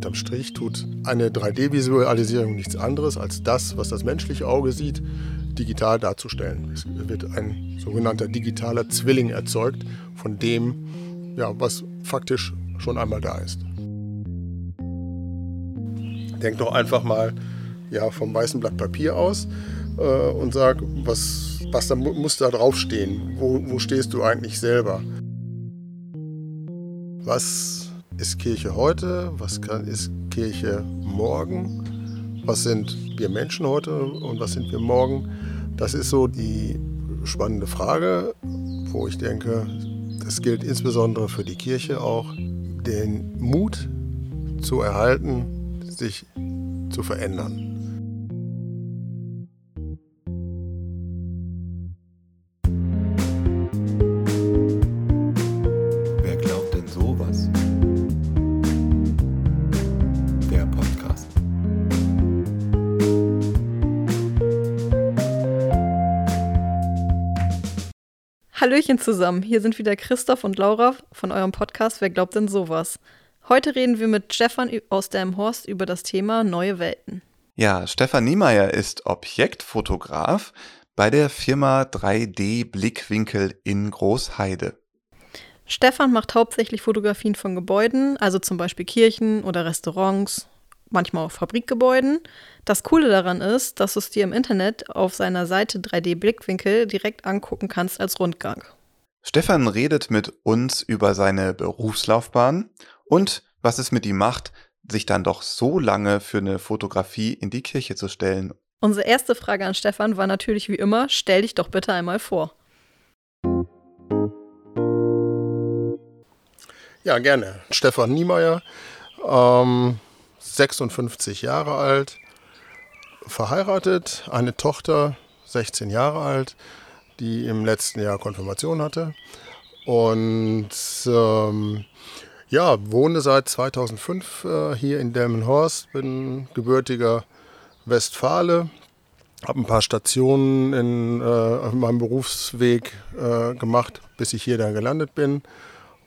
Unterm Strich tut eine 3D-Visualisierung nichts anderes, als das, was das menschliche Auge sieht, digital darzustellen. Es wird ein sogenannter digitaler Zwilling erzeugt von dem, ja, was faktisch schon einmal da ist. Denk doch einfach mal ja, vom weißen Blatt Papier aus äh, und sag, was, was da muss da draufstehen? Wo, wo stehst du eigentlich selber? Was ist Kirche heute? Was kann, ist Kirche morgen? Was sind wir Menschen heute und was sind wir morgen? Das ist so die spannende Frage, wo ich denke, das gilt insbesondere für die Kirche auch, den Mut zu erhalten, sich zu verändern. Hallöchen zusammen, hier sind wieder Christoph und Laura von eurem Podcast Wer glaubt denn sowas? Heute reden wir mit Stefan aus Delmhorst über das Thema neue Welten. Ja, Stefan Niemeyer ist Objektfotograf bei der Firma 3D Blickwinkel in Großheide. Stefan macht hauptsächlich Fotografien von Gebäuden, also zum Beispiel Kirchen oder Restaurants, manchmal auch Fabrikgebäuden. Das Coole daran ist, dass du es dir im Internet auf seiner Seite 3D Blickwinkel direkt angucken kannst als Rundgang. Stefan redet mit uns über seine Berufslaufbahn und was es mit ihm macht, sich dann doch so lange für eine Fotografie in die Kirche zu stellen. Unsere erste Frage an Stefan war natürlich wie immer, stell dich doch bitte einmal vor. Ja, gerne. Stefan Niemeyer, ähm, 56 Jahre alt, verheiratet, eine Tochter, 16 Jahre alt, die im letzten Jahr Konfirmation hatte. Und ähm, ja, wohne seit 2005 äh, hier in Delmenhorst, bin gebürtiger Westfale, habe ein paar Stationen in, äh, meinem Berufsweg äh, gemacht, bis ich hier dann gelandet bin.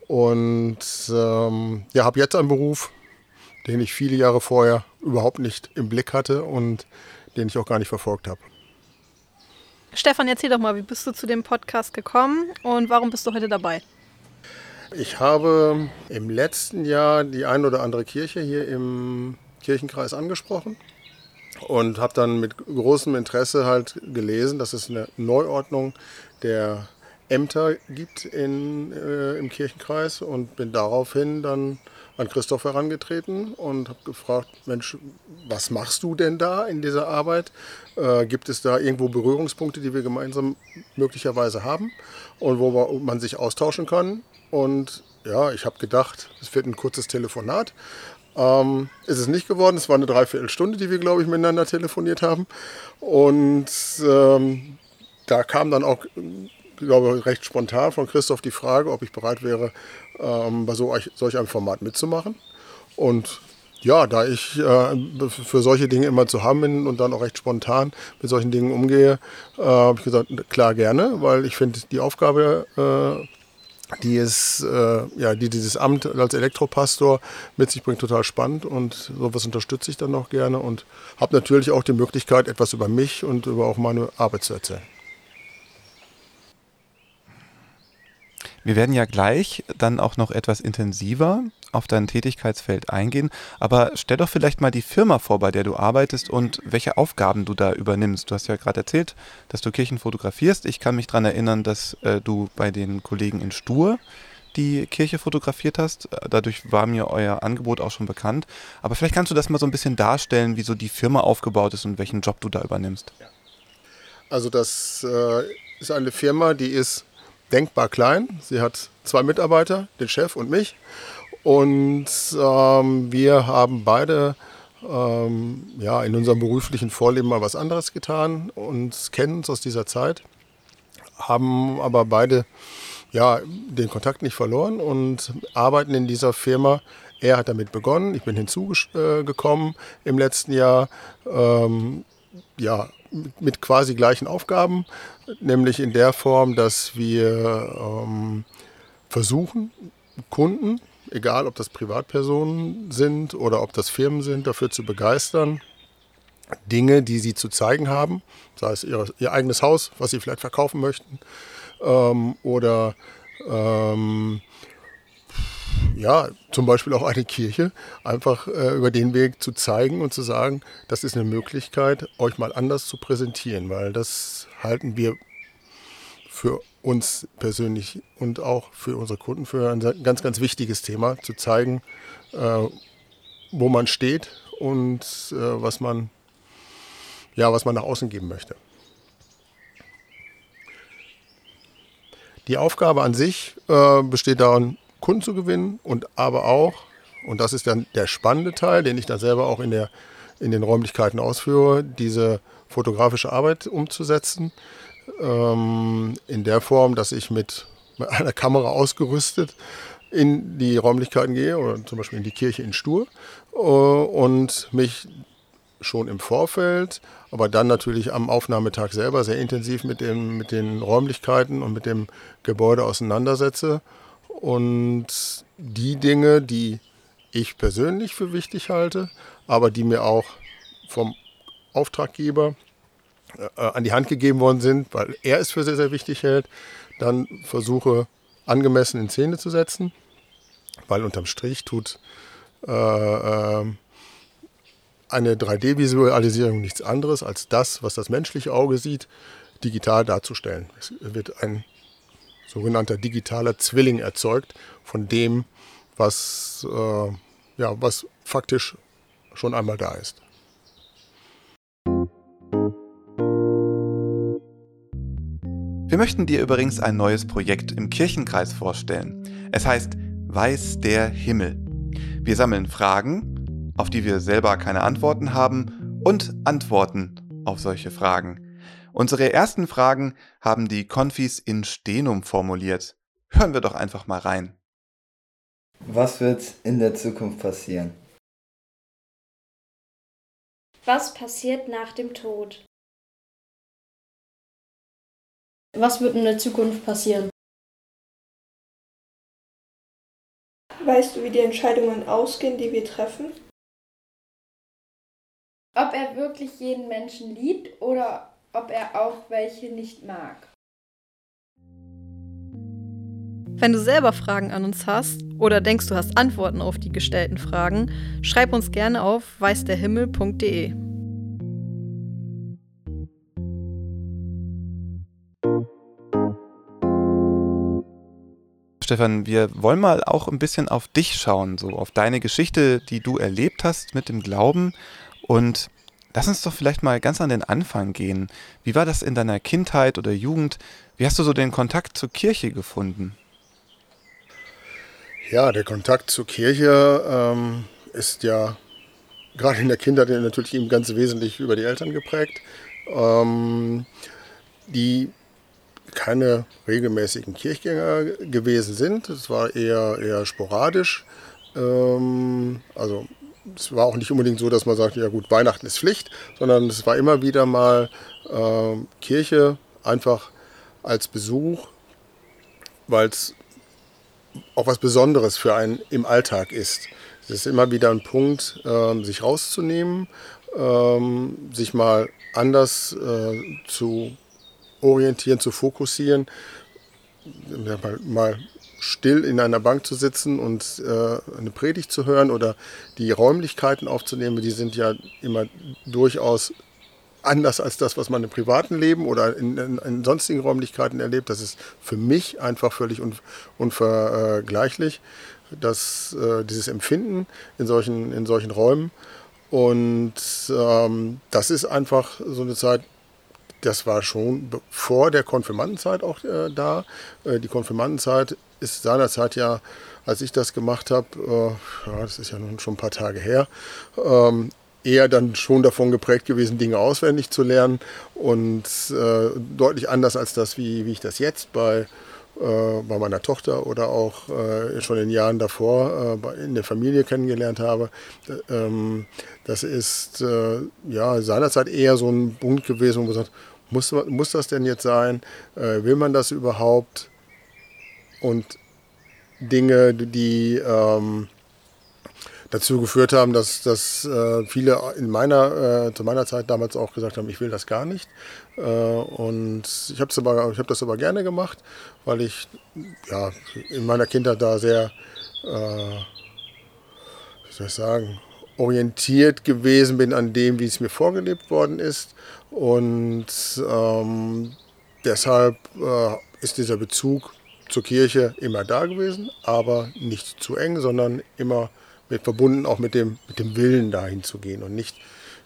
Und ähm, ja, habe jetzt einen Beruf, den ich viele Jahre vorher überhaupt nicht im Blick hatte und den ich auch gar nicht verfolgt habe. Stefan, erzähl doch mal, wie bist du zu dem Podcast gekommen und warum bist du heute dabei? Ich habe im letzten Jahr die ein oder andere Kirche hier im Kirchenkreis angesprochen und habe dann mit großem Interesse halt gelesen, dass es eine Neuordnung der Ämter gibt in, äh, im Kirchenkreis und bin daraufhin dann an Christoph herangetreten und habe gefragt, Mensch, was machst du denn da in dieser Arbeit? Äh, gibt es da irgendwo Berührungspunkte, die wir gemeinsam möglicherweise haben und wo man sich austauschen kann? Und ja, ich habe gedacht, es wird ein kurzes Telefonat. Ähm, ist es nicht geworden. Es war eine Dreiviertelstunde, die wir, glaube ich, miteinander telefoniert haben. Und ähm, da kam dann auch glaube, recht spontan von Christoph die Frage, ob ich bereit wäre, ähm, bei so, solch einem Format mitzumachen. Und ja, da ich äh, für solche Dinge immer zu haben bin und dann auch recht spontan mit solchen Dingen umgehe, äh, habe ich gesagt, klar gerne, weil ich finde die Aufgabe, äh, die, ist, äh, ja, die dieses Amt als Elektropastor mit sich bringt, total spannend und sowas unterstütze ich dann noch gerne und habe natürlich auch die Möglichkeit, etwas über mich und über auch meine Arbeit zu erzählen. Wir werden ja gleich dann auch noch etwas intensiver auf dein Tätigkeitsfeld eingehen, aber stell doch vielleicht mal die Firma vor, bei der du arbeitest und welche Aufgaben du da übernimmst. Du hast ja gerade erzählt, dass du Kirchen fotografierst. Ich kann mich daran erinnern, dass äh, du bei den Kollegen in Stur die Kirche fotografiert hast. Dadurch war mir euer Angebot auch schon bekannt. Aber vielleicht kannst du das mal so ein bisschen darstellen, wie so die Firma aufgebaut ist und welchen Job du da übernimmst. Also das äh, ist eine Firma, die ist denkbar klein. Sie hat zwei Mitarbeiter, den Chef und mich. Und ähm, wir haben beide ähm, ja, in unserem beruflichen Vorleben mal was anderes getan und kennen uns aus dieser Zeit, haben aber beide ja, den Kontakt nicht verloren und arbeiten in dieser Firma. Er hat damit begonnen, ich bin hinzugekommen im letzten Jahr. Ähm, ja, mit quasi gleichen Aufgaben, nämlich in der Form, dass wir ähm, versuchen, Kunden egal ob das Privatpersonen sind oder ob das Firmen sind, dafür zu begeistern, Dinge, die sie zu zeigen haben, sei es ihr, ihr eigenes Haus, was sie vielleicht verkaufen möchten, ähm, oder ähm, ja, zum Beispiel auch eine Kirche, einfach äh, über den Weg zu zeigen und zu sagen, das ist eine Möglichkeit, euch mal anders zu präsentieren, weil das halten wir für uns persönlich und auch für unsere Kunden für ein ganz, ganz wichtiges Thema, zu zeigen, äh, wo man steht und äh, was man ja, was man nach außen geben möchte. Die Aufgabe an sich äh, besteht darin, Kunden zu gewinnen und aber auch, und das ist dann der spannende Teil, den ich dann selber auch in, der, in den Räumlichkeiten ausführe, diese fotografische Arbeit umzusetzen. Ähm, in der Form, dass ich mit, einer Kamera ausgerüstet in die Räumlichkeiten gehe oder zum Beispiel in die Kirche in Stur äh, und mich schon im Vorfeld, aber dann natürlich am Aufnahmetag selber sehr intensiv mit, dem, mit den Räumlichkeiten und mit dem Gebäude auseinandersetze. Und die Dinge, die ich persönlich für wichtig halte, aber die mir auch vom Auftraggeber äh, an die Hand gegeben worden sind, weil er es für sehr, sehr wichtig hält, dann versuche angemessen in Szene zu setzen, weil unterm Strich tut äh, äh, eine 3D-Visualisierung nichts anderes als das, was das menschliche Auge sieht, digital darzustellen. Es wird ein sogenannter digitaler Zwilling erzeugt von dem, was, äh, ja, was faktisch schon einmal da ist. Wir möchten dir übrigens ein neues Projekt im Kirchenkreis vorstellen. Es heißt Weiß der Himmel. Wir sammeln Fragen, auf die wir selber keine Antworten haben und Antworten auf solche Fragen. Unsere ersten Fragen haben die Konfis in Stenum formuliert. Hören wir doch einfach mal rein. Was wird in der Zukunft passieren? Was passiert nach dem Tod? Was wird in der Zukunft passieren? Weißt du, wie die Entscheidungen ausgehen, die wir treffen? ob er wirklich jeden Menschen liebt oder ob er auch welche nicht mag. Wenn du selber Fragen an uns hast oder denkst, du hast Antworten auf die gestellten Fragen, schreib uns gerne auf weißderhimmel.de. Stefan, wir wollen mal auch ein bisschen auf dich schauen, so auf deine Geschichte, die du erlebt hast mit dem Glauben und lass uns doch vielleicht mal ganz an den Anfang gehen. Wie war das in deiner Kindheit oder Jugend? Wie hast du so den Kontakt zur Kirche gefunden? Ja, der Kontakt zur Kirche ähm, ist ja gerade in der Kindheit natürlich eben ganz wesentlich über die Eltern geprägt, ähm, die keine regelmäßigen Kirchgänger gewesen sind. Es war eher, eher sporadisch. Ähm, also es war auch nicht unbedingt so, dass man sagt, ja gut, Weihnachten ist Pflicht, sondern es war immer wieder mal äh, Kirche einfach als Besuch, weil es auch was Besonderes für einen im Alltag ist. Es ist immer wieder ein Punkt, äh, sich rauszunehmen, äh, sich mal anders äh, zu orientieren, zu fokussieren, mal, mal still in einer Bank zu sitzen und äh, eine Predigt zu hören oder die Räumlichkeiten aufzunehmen, die sind ja immer durchaus anders als das, was man im privaten Leben oder in, in, in sonstigen Räumlichkeiten erlebt. Das ist für mich einfach völlig un, unvergleichlich, dass, äh, dieses Empfinden in solchen, in solchen Räumen. Und ähm, das ist einfach so eine Zeit, das war schon vor der Konfirmandenzeit auch äh, da. Äh, die Konfirmandenzeit ist seinerzeit ja, als ich das gemacht habe, äh, ja, das ist ja nun schon ein paar Tage her, ähm, eher dann schon davon geprägt gewesen, Dinge auswendig zu lernen und äh, deutlich anders als das, wie, wie ich das jetzt bei, äh, bei meiner Tochter oder auch äh, schon in Jahren davor äh, in der Familie kennengelernt habe. Ähm, das ist äh, ja seinerzeit eher so ein Punkt gewesen, wo man sagt, muss, muss das denn jetzt sein? will man das überhaupt? Und Dinge, die ähm, dazu geführt haben, dass, dass äh, viele in meiner, äh, zu meiner Zeit damals auch gesagt haben, ich will das gar nicht. Äh, und ich habe hab das aber gerne gemacht, weil ich ja, in meiner Kindheit da sehr, äh, wie soll ich sagen, orientiert gewesen bin an dem, wie es mir vorgelebt worden ist. Und ähm, deshalb äh, ist dieser Bezug zur Kirche immer da gewesen, aber nicht zu eng, sondern immer mit verbunden auch mit dem, mit dem Willen dahin zu gehen und nicht,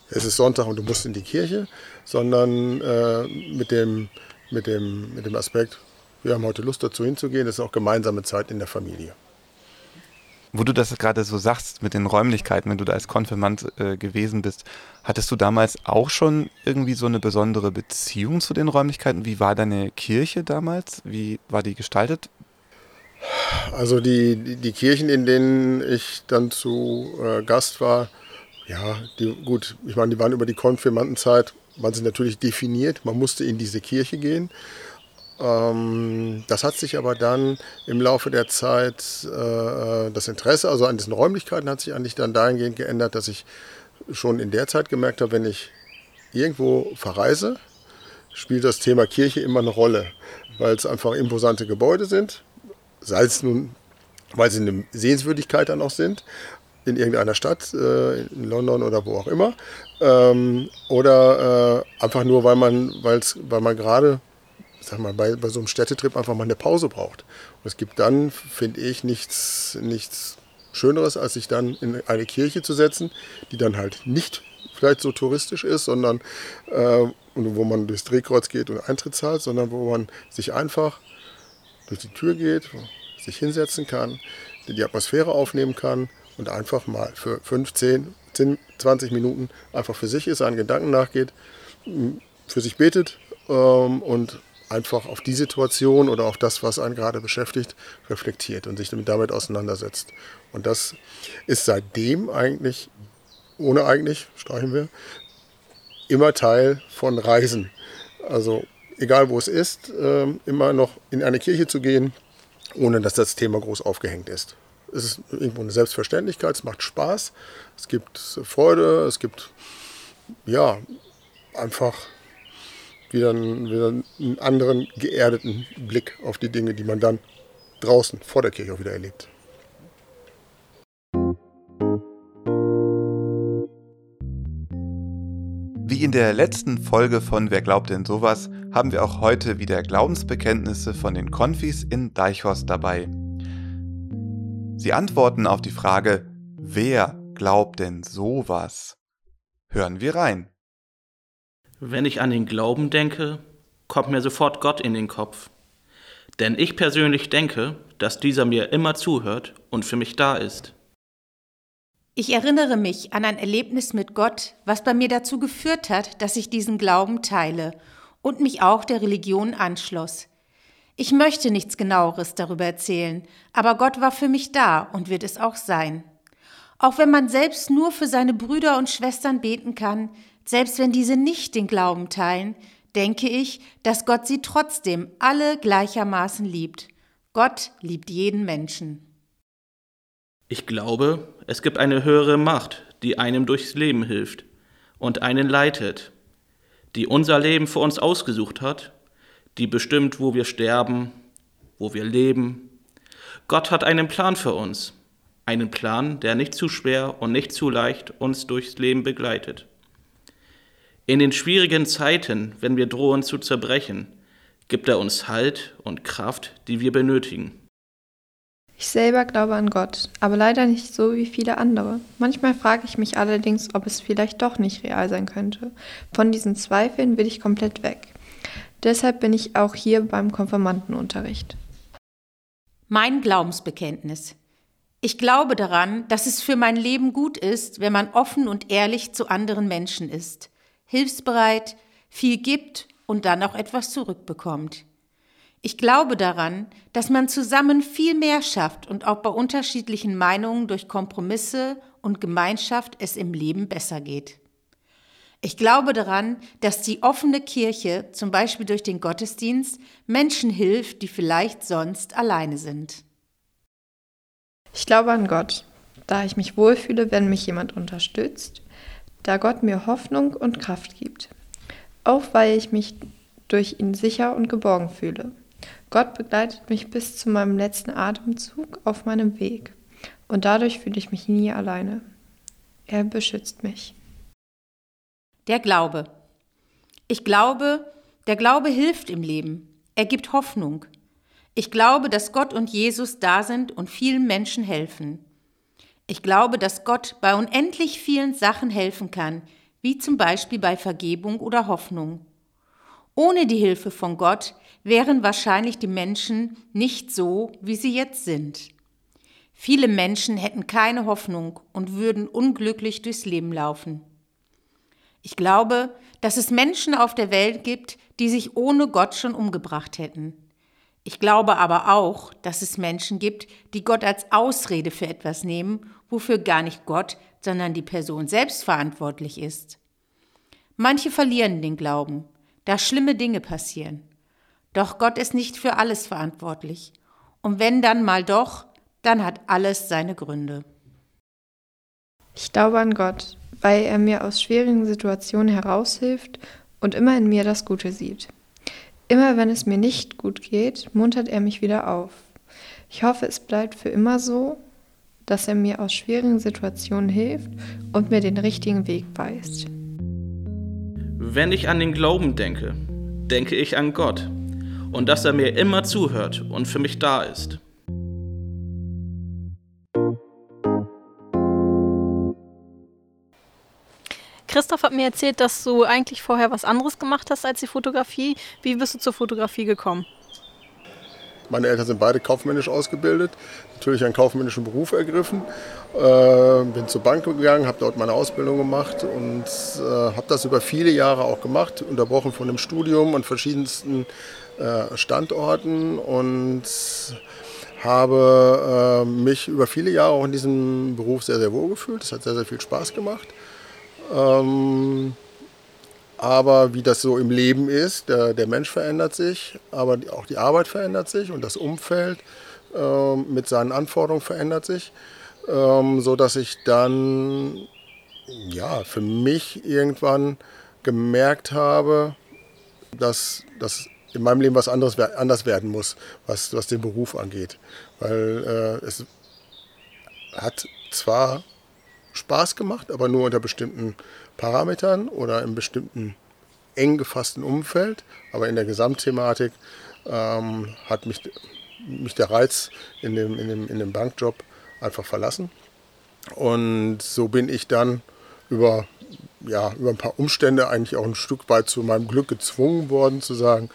es ist Sonntag und du musst in die Kirche, sondern äh, mit, dem, mit, dem, mit dem Aspekt, wir haben heute Lust dazu hinzugehen, das ist auch gemeinsame Zeit in der Familie. Wo du das gerade so sagst mit den Räumlichkeiten, wenn du da als Konfirmand äh, gewesen bist, hattest du damals auch schon irgendwie so eine besondere Beziehung zu den Räumlichkeiten? Wie war deine Kirche damals? Wie war die gestaltet? Also die, die, Kirchen, in denen ich dann zu äh, Gast war, ja, die, gut, ich meine, die waren über die Konfirmandenzeit, waren sie natürlich definiert. Man musste in diese Kirche gehen. Ähm, das hat sich aber dann im Laufe der Zeit, äh, das Interesse also an diesen Räumlichkeiten hat sich eigentlich dann dahingehend geändert, dass ich schon in der Zeit gemerkt habe, wenn ich irgendwo verreise, spielt das Thema Kirche immer eine Rolle, weil es einfach imposante Gebäude sind, sei es nun, weil sie eine Sehenswürdigkeit dann auch sind, in irgendeiner Stadt, äh, in London oder wo auch immer, ähm, oder äh, einfach nur, weil man, weil man gerade sag mal, bei, bei so einem Städtetrip einfach mal eine Pause braucht. Und es gibt dann, finde ich, nichts, nichts Schöneres, als sich dann in eine Kirche zu setzen, die dann halt nicht vielleicht so touristisch ist, sondern äh, wo man durchs Drehkreuz geht und Eintritt zahlt, sondern wo man sich einfach durch die Tür geht, sich hinsetzen kann, die Atmosphäre aufnehmen kann und einfach mal für 15, 10, 20 Minuten einfach für sich ist, seinen Gedanken nachgeht, für sich betet ähm, und einfach auf die Situation oder auf das, was einen gerade beschäftigt, reflektiert und sich damit auseinandersetzt. Und das ist seitdem eigentlich, ohne eigentlich, streichen wir, immer Teil von Reisen. Also egal wo es ist, ähm, immer noch in eine Kirche zu gehen, ohne dass das Thema groß aufgehängt ist. Es ist irgendwo eine Selbstverständlichkeit, es macht Spaß, es gibt Freude, es gibt ja einfach wieder einen, wieder einen anderen geerdeten Blick auf die Dinge, die man dann draußen vor der Kirche auch wieder erlebt. Wie in der letzten Folge von Wer glaubt denn sowas, haben wir auch heute wieder Glaubensbekenntnisse von den Konfis in Deichhorst dabei. Sie antworten auf die Frage, wer glaubt denn sowas? Hören wir rein. Wenn ich an den Glauben denke, kommt mir sofort Gott in den Kopf. Denn ich persönlich denke, dass dieser mir immer zuhört und für mich da ist. Ich erinnere mich an ein Erlebnis mit Gott, was bei mir dazu geführt hat, dass ich diesen Glauben teile und mich auch der Religion anschloss. Ich möchte nichts genaueres darüber erzählen, aber Gott war für mich da und wird es auch sein. Auch wenn man selbst nur für seine Brüder und Schwestern beten kann, selbst wenn diese nicht den Glauben teilen, denke ich, dass Gott sie trotzdem alle gleichermaßen liebt. Gott liebt jeden Menschen. Ich glaube, es gibt eine höhere Macht, die einem durchs Leben hilft und einen leitet, die unser Leben für uns ausgesucht hat, die bestimmt, wo wir sterben, wo wir leben. Gott hat einen Plan für uns, einen Plan, der nicht zu schwer und nicht zu leicht uns durchs Leben begleitet. In den schwierigen Zeiten, wenn wir drohen zu zerbrechen, gibt er uns Halt und Kraft, die wir benötigen. Ich selber glaube an Gott, aber leider nicht so wie viele andere. Manchmal frage ich mich allerdings, ob es vielleicht doch nicht real sein könnte. Von diesen Zweifeln will ich komplett weg. Deshalb bin ich auch hier beim Konfirmandenunterricht. Mein Glaubensbekenntnis. Ich glaube daran, dass es für mein Leben gut ist, wenn man offen und ehrlich zu anderen Menschen ist hilfsbereit, viel gibt und dann auch etwas zurückbekommt. Ich glaube daran, dass man zusammen viel mehr schafft und auch bei unterschiedlichen Meinungen durch Kompromisse und Gemeinschaft es im Leben besser geht. Ich glaube daran, dass die offene Kirche, zum Beispiel durch den Gottesdienst, Menschen hilft, die vielleicht sonst alleine sind. Ich glaube an Gott, da ich mich wohlfühle, wenn mich jemand unterstützt, da Gott mir Hoffnung und Kraft gibt. Auch weil ich mich durch ihn sicher und geborgen fühle. Gott begleitet mich bis zu meinem letzten Atemzug auf meinem Weg. Und dadurch fühle ich mich nie alleine. Er beschützt mich. Der Glaube. Ich glaube, der Glaube hilft im Leben. Er gibt Hoffnung. Ich glaube, dass Gott und Jesus da sind und vielen Menschen helfen. Ich glaube, dass Gott bei unendlich vielen Sachen helfen kann, wie zum Beispiel bei Vergebung oder Hoffnung. Ohne die Hilfe von Gott wären wahrscheinlich die Menschen nicht so, wie sie jetzt sind. Viele Menschen hätten keine Hoffnung und würden unglücklich durchs Leben laufen. Ich glaube, dass es Menschen auf der Welt gibt, die sich ohne Gott schon umgebracht hätten. Ich glaube aber auch, dass es Menschen gibt, die Gott als Ausrede für etwas nehmen, wofür gar nicht Gott, sondern die Person selbst verantwortlich ist. Manche verlieren den Glauben, da schlimme Dinge passieren. Doch Gott ist nicht für alles verantwortlich. Und wenn dann mal doch, dann hat alles seine Gründe. Ich glaube an Gott, weil er mir aus schwierigen Situationen heraushilft und immer in mir das Gute sieht. Immer wenn es mir nicht gut geht, muntert er mich wieder auf. Ich hoffe, es bleibt für immer so, dass er mir aus schwierigen Situationen hilft und mir den richtigen Weg weist. Wenn ich an den Glauben denke, denke ich an Gott und dass er mir immer zuhört und für mich da ist. Christoph hat mir erzählt, dass du eigentlich vorher was anderes gemacht hast als die Fotografie. Wie bist du zur Fotografie gekommen? Meine Eltern sind beide kaufmännisch ausgebildet, natürlich einen kaufmännischen Beruf ergriffen. Äh, bin zur Bank gegangen, habe dort meine Ausbildung gemacht und äh, habe das über viele Jahre auch gemacht, unterbrochen von dem Studium und verschiedensten äh, Standorten und habe äh, mich über viele Jahre auch in diesem Beruf sehr, sehr wohl gefühlt. Es hat sehr, sehr viel Spaß gemacht. Ähm, aber wie das so im Leben ist, der, der, Mensch verändert sich, aber auch die Arbeit verändert sich und das Umfeld ähm, mit seinen Anforderungen verändert sich, ähm, so dass ich dann ja für mich irgendwann gemerkt habe, dass das in meinem Leben was anderes anders werden muss, was, was den Beruf angeht, weil äh, es hat zwar Spaß gemacht, aber nur unter bestimmten Parametern oder im bestimmten eng gefassten Umfeld. Aber in der Gesamtthematik ähm, hat mich, mich der Reiz in dem, in, dem, in dem Bankjob einfach verlassen. Und so bin ich dann über, ja, über ein paar Umstände eigentlich auch ein Stück weit zu meinem Glück gezwungen worden zu sagen,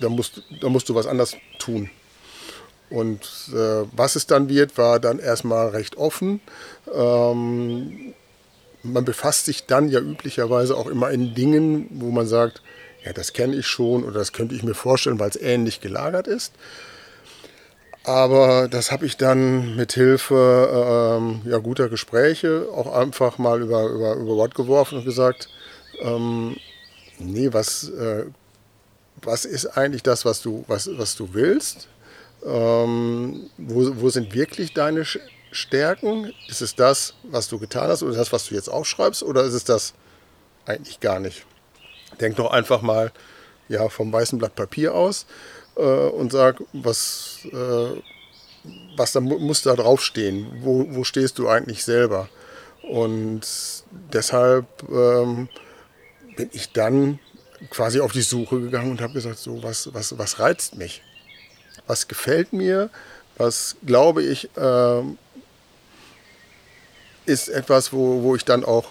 da musst, da musst du was anders tun. Und äh, was es dann wird, war dann erstmal recht offen. Ähm, man befasst sich dann ja üblicherweise auch immer in Dingen, wo man sagt, ja, das kenne ich schon oder das könnte ich mir vorstellen, weil es ähnlich gelagert ist. Aber das habe ich dann mit Hilfe ähm, ja, guter Gespräche auch einfach mal über, über, über Bord geworfen und gesagt, ähm, nee, was, äh, was ist eigentlich das, was du, was, was du willst? Ähm, wo, wo sind wirklich deine Stärken? Ist es das, was du getan hast oder das, was du jetzt aufschreibst oder ist es das eigentlich gar nicht? Denk doch einfach mal ja, vom weißen Blatt Papier aus äh, und sag, was, äh, was da muss da draufstehen? Wo, wo stehst du eigentlich selber? Und deshalb ähm, bin ich dann quasi auf die Suche gegangen und habe gesagt, so was, was, was reizt mich? was gefällt mir, was glaube ich äh, ist etwas, wo, wo ich dann auch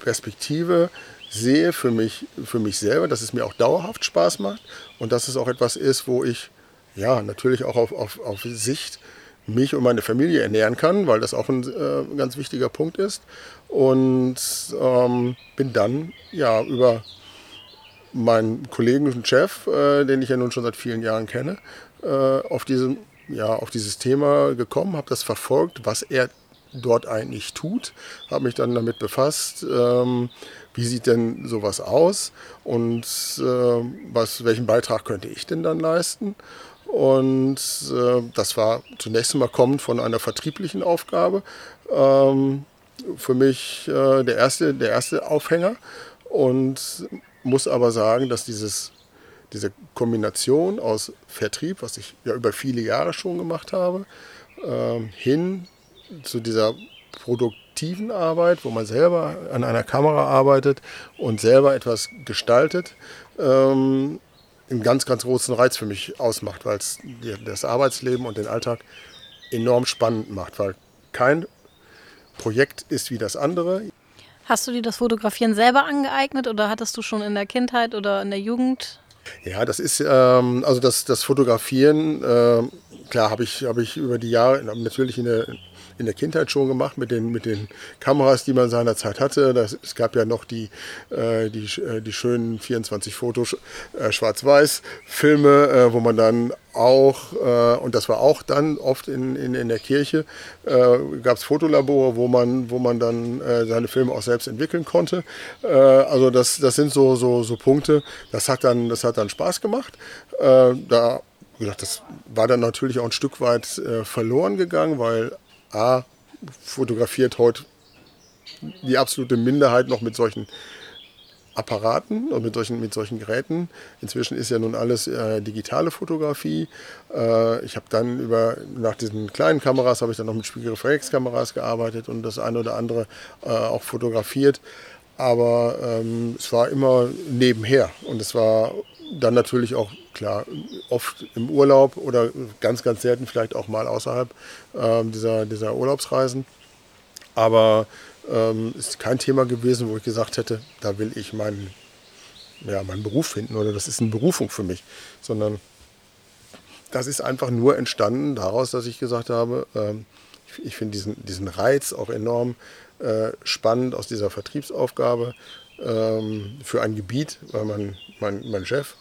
Perspektive sehe für mich, für mich selber, dass es mir auch dauerhaft Spaß macht und dass es auch etwas ist, wo ich ja natürlich auch auf, auf, auf Sicht mich und meine Familie ernähren kann, weil das auch ein äh, ganz wichtiger Punkt ist. Und ähm, bin dann ja über meinen Kollegen und Chef, äh, den ich ja nun schon seit vielen Jahren kenne, äh, auf, diesem, ja, auf dieses Thema gekommen, habe das verfolgt, was er dort eigentlich tut, habe mich dann damit befasst, ähm, wie sieht denn sowas aus und äh, was, welchen Beitrag könnte ich denn dann leisten. Und äh, das war zunächst einmal kommend von einer vertrieblichen Aufgabe. Ähm, für mich äh, der, erste, der erste Aufhänger. Und muss aber sagen, dass dieses, diese Kombination aus Vertrieb, was ich ja über viele Jahre schon gemacht habe, ähm, hin zu dieser produktiven Arbeit, wo man selber an einer Kamera arbeitet und selber etwas gestaltet, ähm, einen ganz, ganz großen Reiz für mich ausmacht, weil es das Arbeitsleben und den Alltag enorm spannend macht, weil kein Projekt ist wie das andere. Hast du dir das Fotografieren selber angeeignet oder hattest du schon in der Kindheit oder in der Jugend? Ja, das ist, ähm, also das, das Fotografieren, äh, klar habe ich, hab ich über die Jahre natürlich in der in der Kindheit schon gemacht mit den, mit den Kameras, die man seinerzeit hatte. Das, es gab ja noch die, äh, die, äh, die schönen 24 Fotos äh, Schwarz-Weiß-Filme, äh, wo man dann auch, äh, und das war auch dann oft in, in, in der Kirche, äh, gab es Fotolabore, wo man, wo man dann äh, seine Filme auch selbst entwickeln konnte. Äh, also das, das sind so, so, so Punkte, das hat dann, das hat dann Spaß gemacht. Äh, da wie gesagt, das war dann natürlich auch ein Stück weit verloren gegangen, weil A, fotografiert heute die absolute Minderheit noch mit solchen Apparaten und mit solchen, mit solchen Geräten. Inzwischen ist ja nun alles äh, digitale Fotografie. Äh, ich habe dann über, nach diesen kleinen Kameras, habe ich dann noch mit Spiegelreflexkameras gearbeitet und das eine oder andere äh, auch fotografiert. Aber ähm, es war immer nebenher und es war dann natürlich auch klar oft im Urlaub oder ganz, ganz selten vielleicht auch mal außerhalb äh, dieser, dieser Urlaubsreisen. Aber ähm, ist kein Thema gewesen, wo ich gesagt hätte, da will ich meinen, ja, meinen Beruf finden oder das ist eine Berufung für mich, sondern das ist einfach nur entstanden daraus, dass ich gesagt habe, ähm, ich, ich finde diesen, diesen Reiz auch enorm äh, spannend aus dieser Vertriebsaufgabe ähm, für ein Gebiet, weil man, mein, mein Chef,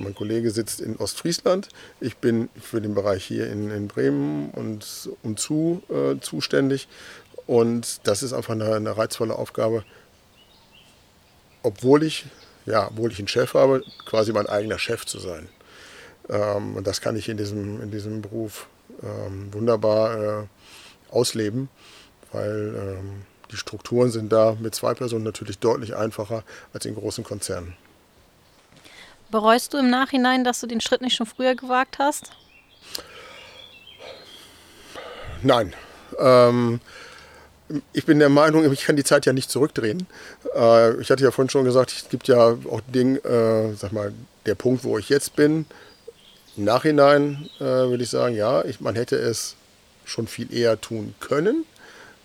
mein Kollege sitzt in Ostfriesland. Ich bin für den Bereich hier in, in Bremen und umzu äh, zuständig. Und das ist einfach eine, eine, reizvolle Aufgabe, obwohl ich, ja, obwohl ich einen Chef habe, quasi mein eigener Chef zu sein. Ähm, und das kann ich in diesem, in diesem Beruf ähm, wunderbar äh, ausleben, weil ähm, die Strukturen sind da mit zwei Personen natürlich deutlich einfacher als in großen Konzernen. Bereust du im Nachhinein, dass du den Schritt nicht schon früher gewagt hast? Nein. Ähm, ich bin der Meinung, ich kann die Zeit ja nicht zurückdrehen. Äh, ich hatte ja vorhin schon gesagt, es gibt ja auch Dinge, äh, sag mal, der Punkt, wo ich jetzt bin. Im Nachhinein äh, würde ich sagen, ja, ich, man hätte es schon viel eher tun können.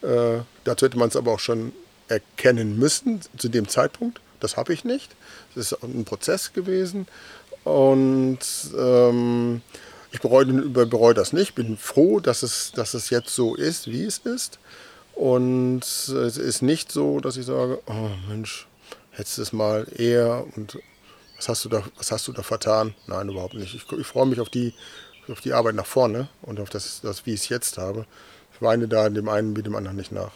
Äh, dazu hätte man es aber auch schon erkennen müssen zu dem Zeitpunkt. Das habe ich nicht. Das ist ein Prozess gewesen. Und ähm, ich bereue, bereue das nicht. Bin froh, dass es, dass es jetzt so ist, wie es ist. Und es ist nicht so, dass ich sage, oh Mensch, hättest du es mal eher und was hast du da, was hast du da vertan? Nein, überhaupt nicht. Ich, ich freue mich auf die, auf die Arbeit nach vorne und auf das, das wie ich es jetzt habe. Ich weine da dem einen wie dem anderen nicht nach.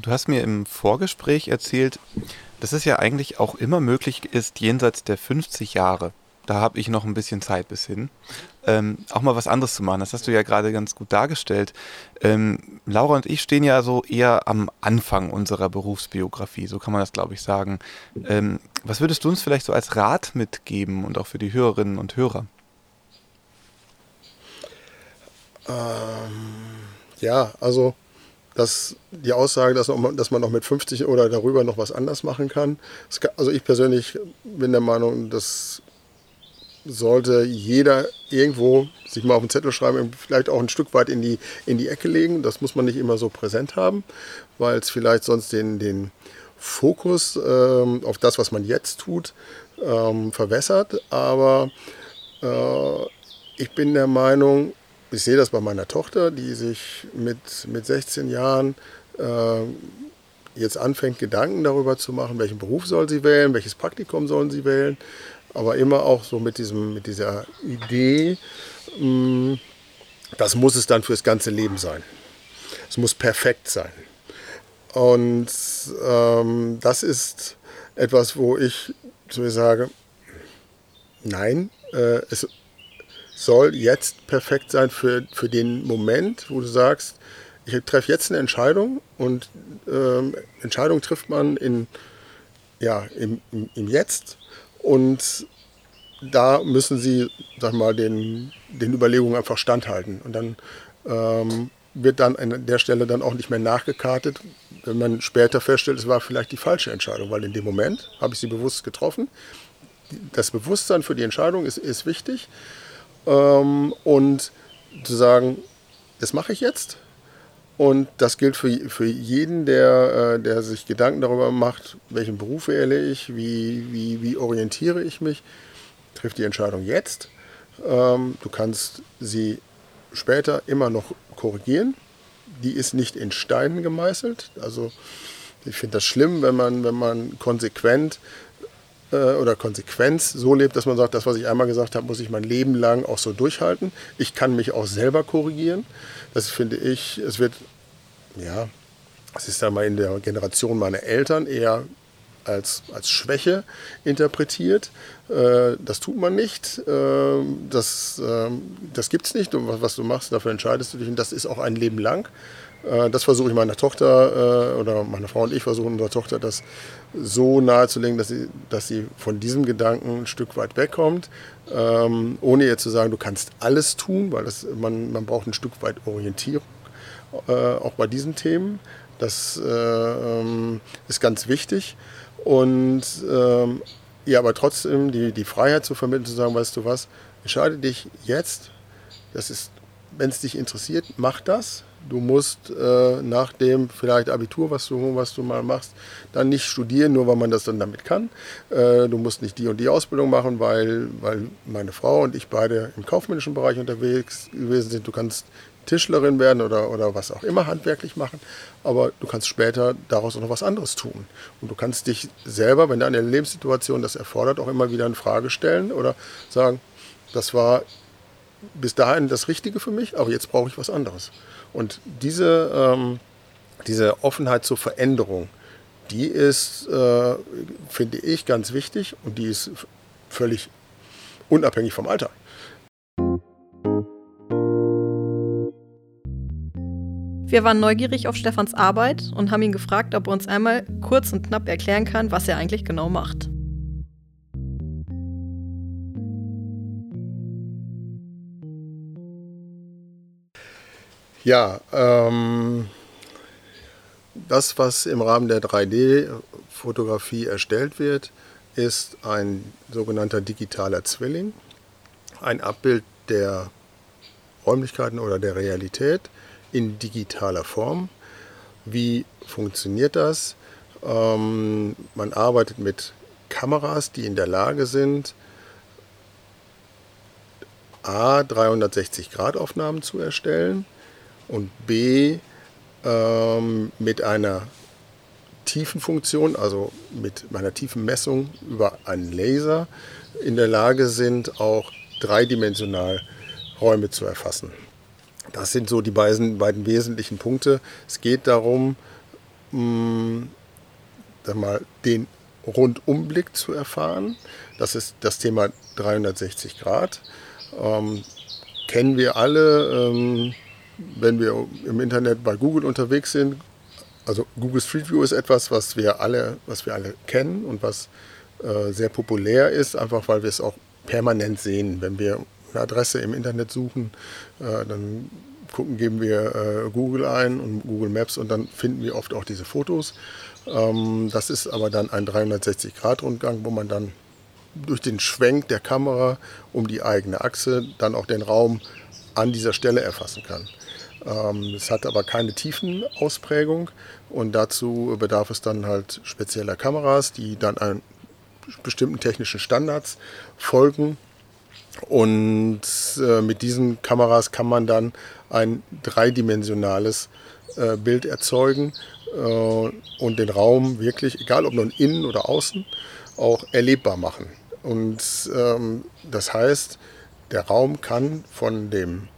Du hast mir im Vorgespräch erzählt, dass es ja eigentlich auch immer möglich ist, jenseits der 50 Jahre, da habe ich noch ein bisschen Zeit bis hin, ähm, auch mal was anderes zu machen. Das hast du ja gerade ganz gut dargestellt. Ähm, Laura und ich stehen ja so eher am Anfang unserer Berufsbiografie, so kann man das, glaube ich, sagen. Ähm, was würdest du uns vielleicht so als Rat mitgeben und auch für die Hörerinnen und Hörer? Ähm, ja, also dass die Aussage, dass, dass man noch mit 50 oder darüber noch was anders machen kann. Also ich persönlich bin der Meinung, das sollte jeder irgendwo sich mal auf den Zettel schreiben, vielleicht auch ein Stück weit in die, in die Ecke legen. Das muss man nicht immer so präsent haben, weil es vielleicht sonst den, den Fokus ähm, auf das, was man jetzt tut, ähm, verwässert. Aber äh, ich bin der Meinung, ich sehe das bei meiner Tochter, die sich mit, mit 16 Jahren äh, jetzt anfängt, Gedanken darüber zu machen, welchen Beruf soll sie wählen, welches Praktikum sollen sie wählen, aber immer auch so mit, diesem, mit dieser Idee, mh, mm, das muss es dann fürs ganze Leben sein. Es muss perfekt sein. Und ähm, das ist etwas, wo ich zu mir sage, nein, äh, es soll jetzt perfekt sein für, für den Moment, wo du sagst, ich treffe jetzt eine Entscheidung und ähm, Entscheidung trifft man in, ja, im, im, im Jetzt und da müssen sie, sag mal, den, den Überlegungen einfach standhalten. Und dann ähm, wird dann an der Stelle dann auch nicht mehr nachgekartet, wenn man später feststellt, es war vielleicht die falsche Entscheidung, weil in dem Moment habe ich sie bewusst getroffen. Das Bewusstsein für die Entscheidung ist, ist wichtig. Ähm, und zu sagen, das mache ich jetzt. Und das gilt für, für jeden, der, äh, der sich Gedanken darüber macht, welchen Beruf wähle ich, wie, wie, wie orientiere ich mich. Trifft die Entscheidung jetzt. Ähm, du kannst sie später immer noch korrigieren. Die ist nicht in Steinen gemeißelt. Also ich finde das schlimm, wenn man, wenn man konsequent äh, oder Konsequenz so lebt, dass man sagt, das, was ich einmal gesagt habe, muss ich mein Leben lang auch so durchhalten. Ich kann mich auch selber korrigieren. Das finde ich, es wird, ja, es ist ja mal in der Generation meiner Eltern eher als, als Schwäche interpretiert. Äh, das tut man nicht. Äh, das äh, das gibt es nicht. Und was, was du machst, dafür entscheidest du dich. Und das ist auch ein Leben lang. Äh, das versuche ich meiner Tochter äh, oder meine Frau und ich versuchen unserer Tochter das so nahezulegen, dass sie, dass sie von diesem Gedanken ein Stück weit wegkommt, ähm, ohne ihr zu sagen, du kannst alles tun, weil das, man, man braucht ein Stück weit Orientierung, äh, auch bei diesen Themen. Das ähm, ist ganz wichtig. Und ähm, ja, aber trotzdem die, die Freiheit zu vermitteln, zu sagen, weißt du was, entscheide dich jetzt, das ist, wenn es dich interessiert, mach das. Du musst äh, nach dem vielleicht Abitur, was du, was du mal machst, dann nicht studieren, nur weil man das dann damit kann. Äh, du musst nicht die und die Ausbildung machen, weil, weil meine Frau und ich beide im kaufmännischen Bereich unterwegs gewesen sind. Du kannst Tischlerin werden oder, oder was auch immer handwerklich machen, aber du kannst später daraus auch noch was anderes tun. Und du kannst dich selber, wenn deine Lebenssituation das erfordert, auch immer wieder in Frage stellen oder sagen, das war bis dahin das Richtige für mich, aber jetzt brauche ich was anderes. Und diese, ähm, diese Offenheit zur Veränderung, die ist, äh, finde ich, ganz wichtig und die ist völlig unabhängig vom Alter. Wir waren neugierig auf Stefans Arbeit und haben ihn gefragt, ob er uns einmal kurz und knapp erklären kann, was er eigentlich genau macht. Ja, ähm, das, was im Rahmen der 3D-Fotografie erstellt wird, ist ein sogenannter digitaler Zwilling, ein Abbild der Räumlichkeiten oder der Realität in digitaler Form. Wie funktioniert das? Ähm, man arbeitet mit Kameras, die in der Lage sind, A, 360-Grad-Aufnahmen zu erstellen und B, ähm, mit einer Tiefenfunktion, also mit meiner Tiefenmessung über einen Laser in der Lage sind, auch dreidimensional Räume zu erfassen. Das sind so die beiden, beiden wesentlichen Punkte. Es geht darum, mh, mm, mal, den Rundumblick zu erfahren. Das ist das Thema 360 Grad. Ähm, kennen wir alle, ähm, wenn wir im Internet bei Google unterwegs sind. Also Google Street View ist etwas, was wir alle, was wir alle kennen und was äh, sehr populär ist, einfach weil wir es auch permanent sehen. Wenn wir eine Adresse im Internet suchen, äh, dann gucken, geben wir äh, Google ein und Google Maps und dann finden wir oft auch diese Fotos. Ähm, das ist aber dann ein 360-Grad-Rundgang, wo man dann durch den Schwenk der Kamera um die eigene Achse dann auch den Raum an dieser Stelle erfassen kann. Ähm, es hat aber keine Tiefenausprägung und dazu bedarf es dann halt spezieller Kameras, die dann bestimmten technischen Standards folgen und äh, mit diesen Kameras kann man dann ein dreidimensionales äh, Bild erzeugen äh, und den Raum wirklich, egal ob nun innen oder außen, auch erlebbar machen. Und ähm, das heißt, der Raum kann von dem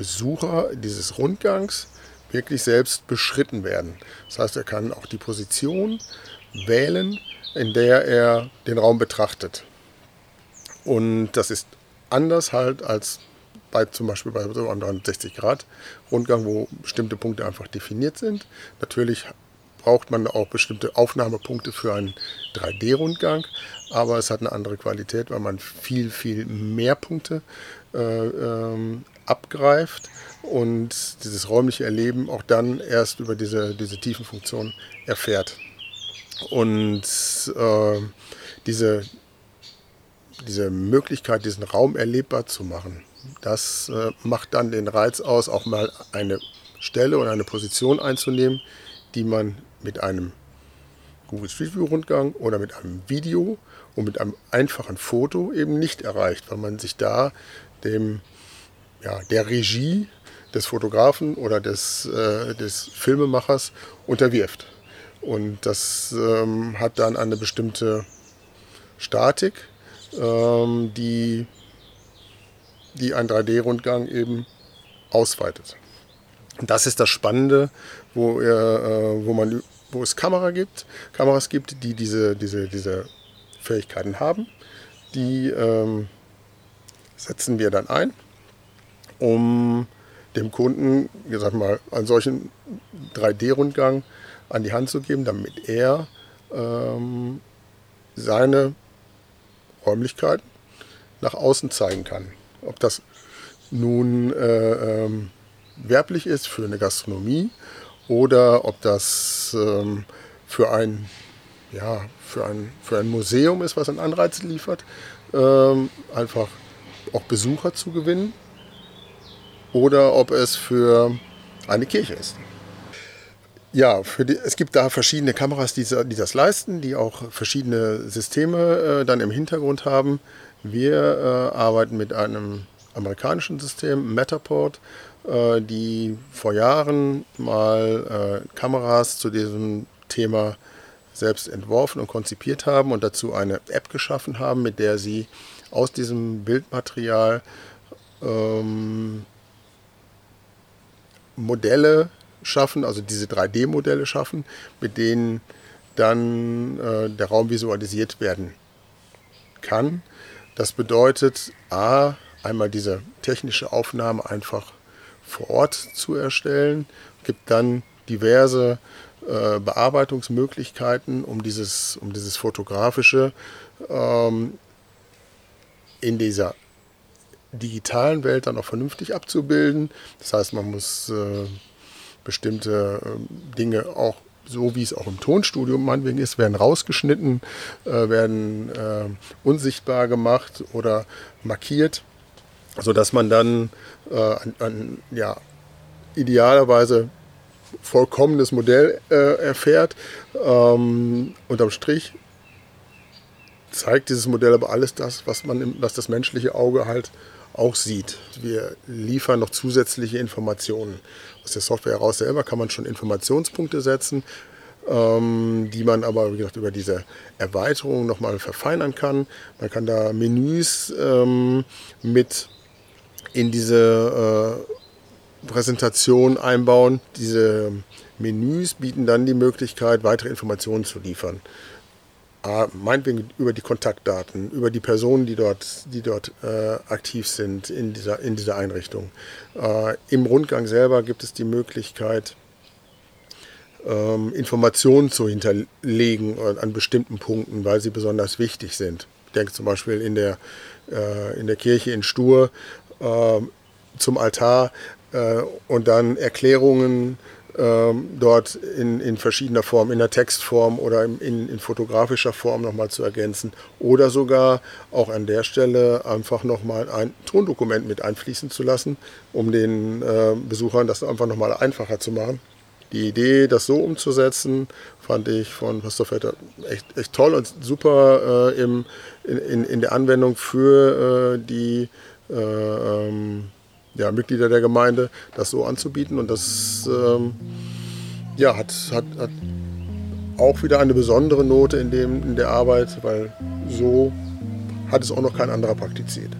Besucher dieses Rundgangs wirklich selbst beschritten werden. Das heißt, er kann auch die Position wählen, in der er den Raum betrachtet. Und das ist anders halt als bei zum Beispiel bei so einem 360 Grad Rundgang, wo bestimmte Punkte einfach definiert sind. Natürlich braucht man auch bestimmte Aufnahmepunkte für einen 3D-Rundgang, aber es hat eine andere Qualität, weil man viel, viel mehr Punkte äh, ähm, abgreift und dieses räumliche Erleben auch dann erst über diese, diese Tiefenfunktion erfährt. Und äh, diese, diese Möglichkeit, diesen Raum erlebbar zu machen, das äh, macht dann den Reiz aus, auch mal eine Stelle oder eine Position einzunehmen, die man mit einem Google Street View Rundgang oder mit einem Video und mit einem einfachen Foto eben nicht erreicht, weil man sich da dem, ja, der Regie des Fotografen oder des, äh, des Filmemachers unterwirft. Und das ähm, hat dann eine bestimmte Statik, ähm, die, die ein 3D-Rundgang eben ausweitet. Das ist das Spannende, wo, äh, wo, man, wo es Kamera gibt, Kameras gibt, die diese, diese, diese Fähigkeiten haben. Die ähm, setzen wir dann ein, um dem Kunden, gesagt mal, einen solchen 3D-Rundgang an die Hand zu geben, damit er ähm, seine Räumlichkeiten nach außen zeigen kann. Ob das nun äh, ähm, werblich ist für eine Gastronomie oder ob das ähm, für, ein, ja, für, ein, für ein Museum ist, was einen Anreiz liefert, ähm, einfach auch Besucher zu gewinnen oder ob es für eine Kirche ist. Ja, die, es gibt da verschiedene Kameras, die, die, das leisten, die auch verschiedene Systeme äh, dann im Hintergrund haben. Wir äh, arbeiten mit einem amerikanischen System, Matterport, äh, die vor Jahren mal äh, Kameras zu diesem Thema selbst entworfen und konzipiert haben und dazu eine App geschaffen haben, mit der sie aus diesem Bildmaterial ähm, Modelle schaffen, also diese 3D-Modelle schaffen, mit denen dann äh, der Raum visualisiert werden kann. Das bedeutet, a, einmal diese technische Aufnahme einfach vor Ort zu erstellen, gibt dann diverse äh, Bearbeitungsmöglichkeiten, um dieses, um dieses fotografische ähm, in dieser digitalen Welt dann auch vernünftig abzubilden. Das heißt, man muss äh, bestimmte äh, Dinge auch so wie es auch im Tonstudio meinetwegen ist, werden rausgeschnitten, äh, werden äh, unsichtbar gemacht oder markiert, sodass man dann äh, an, an, ja, idealerweise vollkommenes Modell äh, erfährt. Ähm, unterm Strich zeigt dieses Modell aber alles das, was, man, was das menschliche Auge halt auch sieht. Wir liefern noch zusätzliche Informationen. Aus der Software heraus selber kann man schon Informationspunkte setzen, ähm, die man aber, wie gesagt, über diese Erweiterung nochmal verfeinern kann. Man kann da Menüs ähm, mit in diese äh, Präsentation einbauen. Diese Menüs bieten dann die Möglichkeit, weitere Informationen zu liefern. Ah, meinetwegen über die Kontaktdaten, über die Personen, die dort, die dort äh, aktiv sind in dieser, in dieser Einrichtung. Äh, Im Rundgang selber gibt es die Möglichkeit, ähm, Informationen zu hinterlegen an bestimmten Punkten, weil sie besonders wichtig sind. Ich denke zum Beispiel in der, äh, in der Kirche in Stur ähm, zum Altar äh, und dann Erklärungen ähm, dort in, in verschiedener Form, in der Textform oder in, in, in fotografischer Form nochmal zu ergänzen. Oder sogar auch an der Stelle einfach nochmal ein Tondokument mit einfließen zu lassen, um den äh, Besuchern das einfach nochmal einfacher zu machen. Die Idee, das so umzusetzen, fand ich von Pastor Vetter echt, echt toll und super äh, im, in, in, der Anwendung für äh, die äh, ähm, ja, Mitglieder der Gemeinde, das so anzubieten. Und das ähm, ja, hat, hat, hat auch wieder eine besondere Note in, dem, in der Arbeit, weil so hat es auch noch kein anderer praktiziert.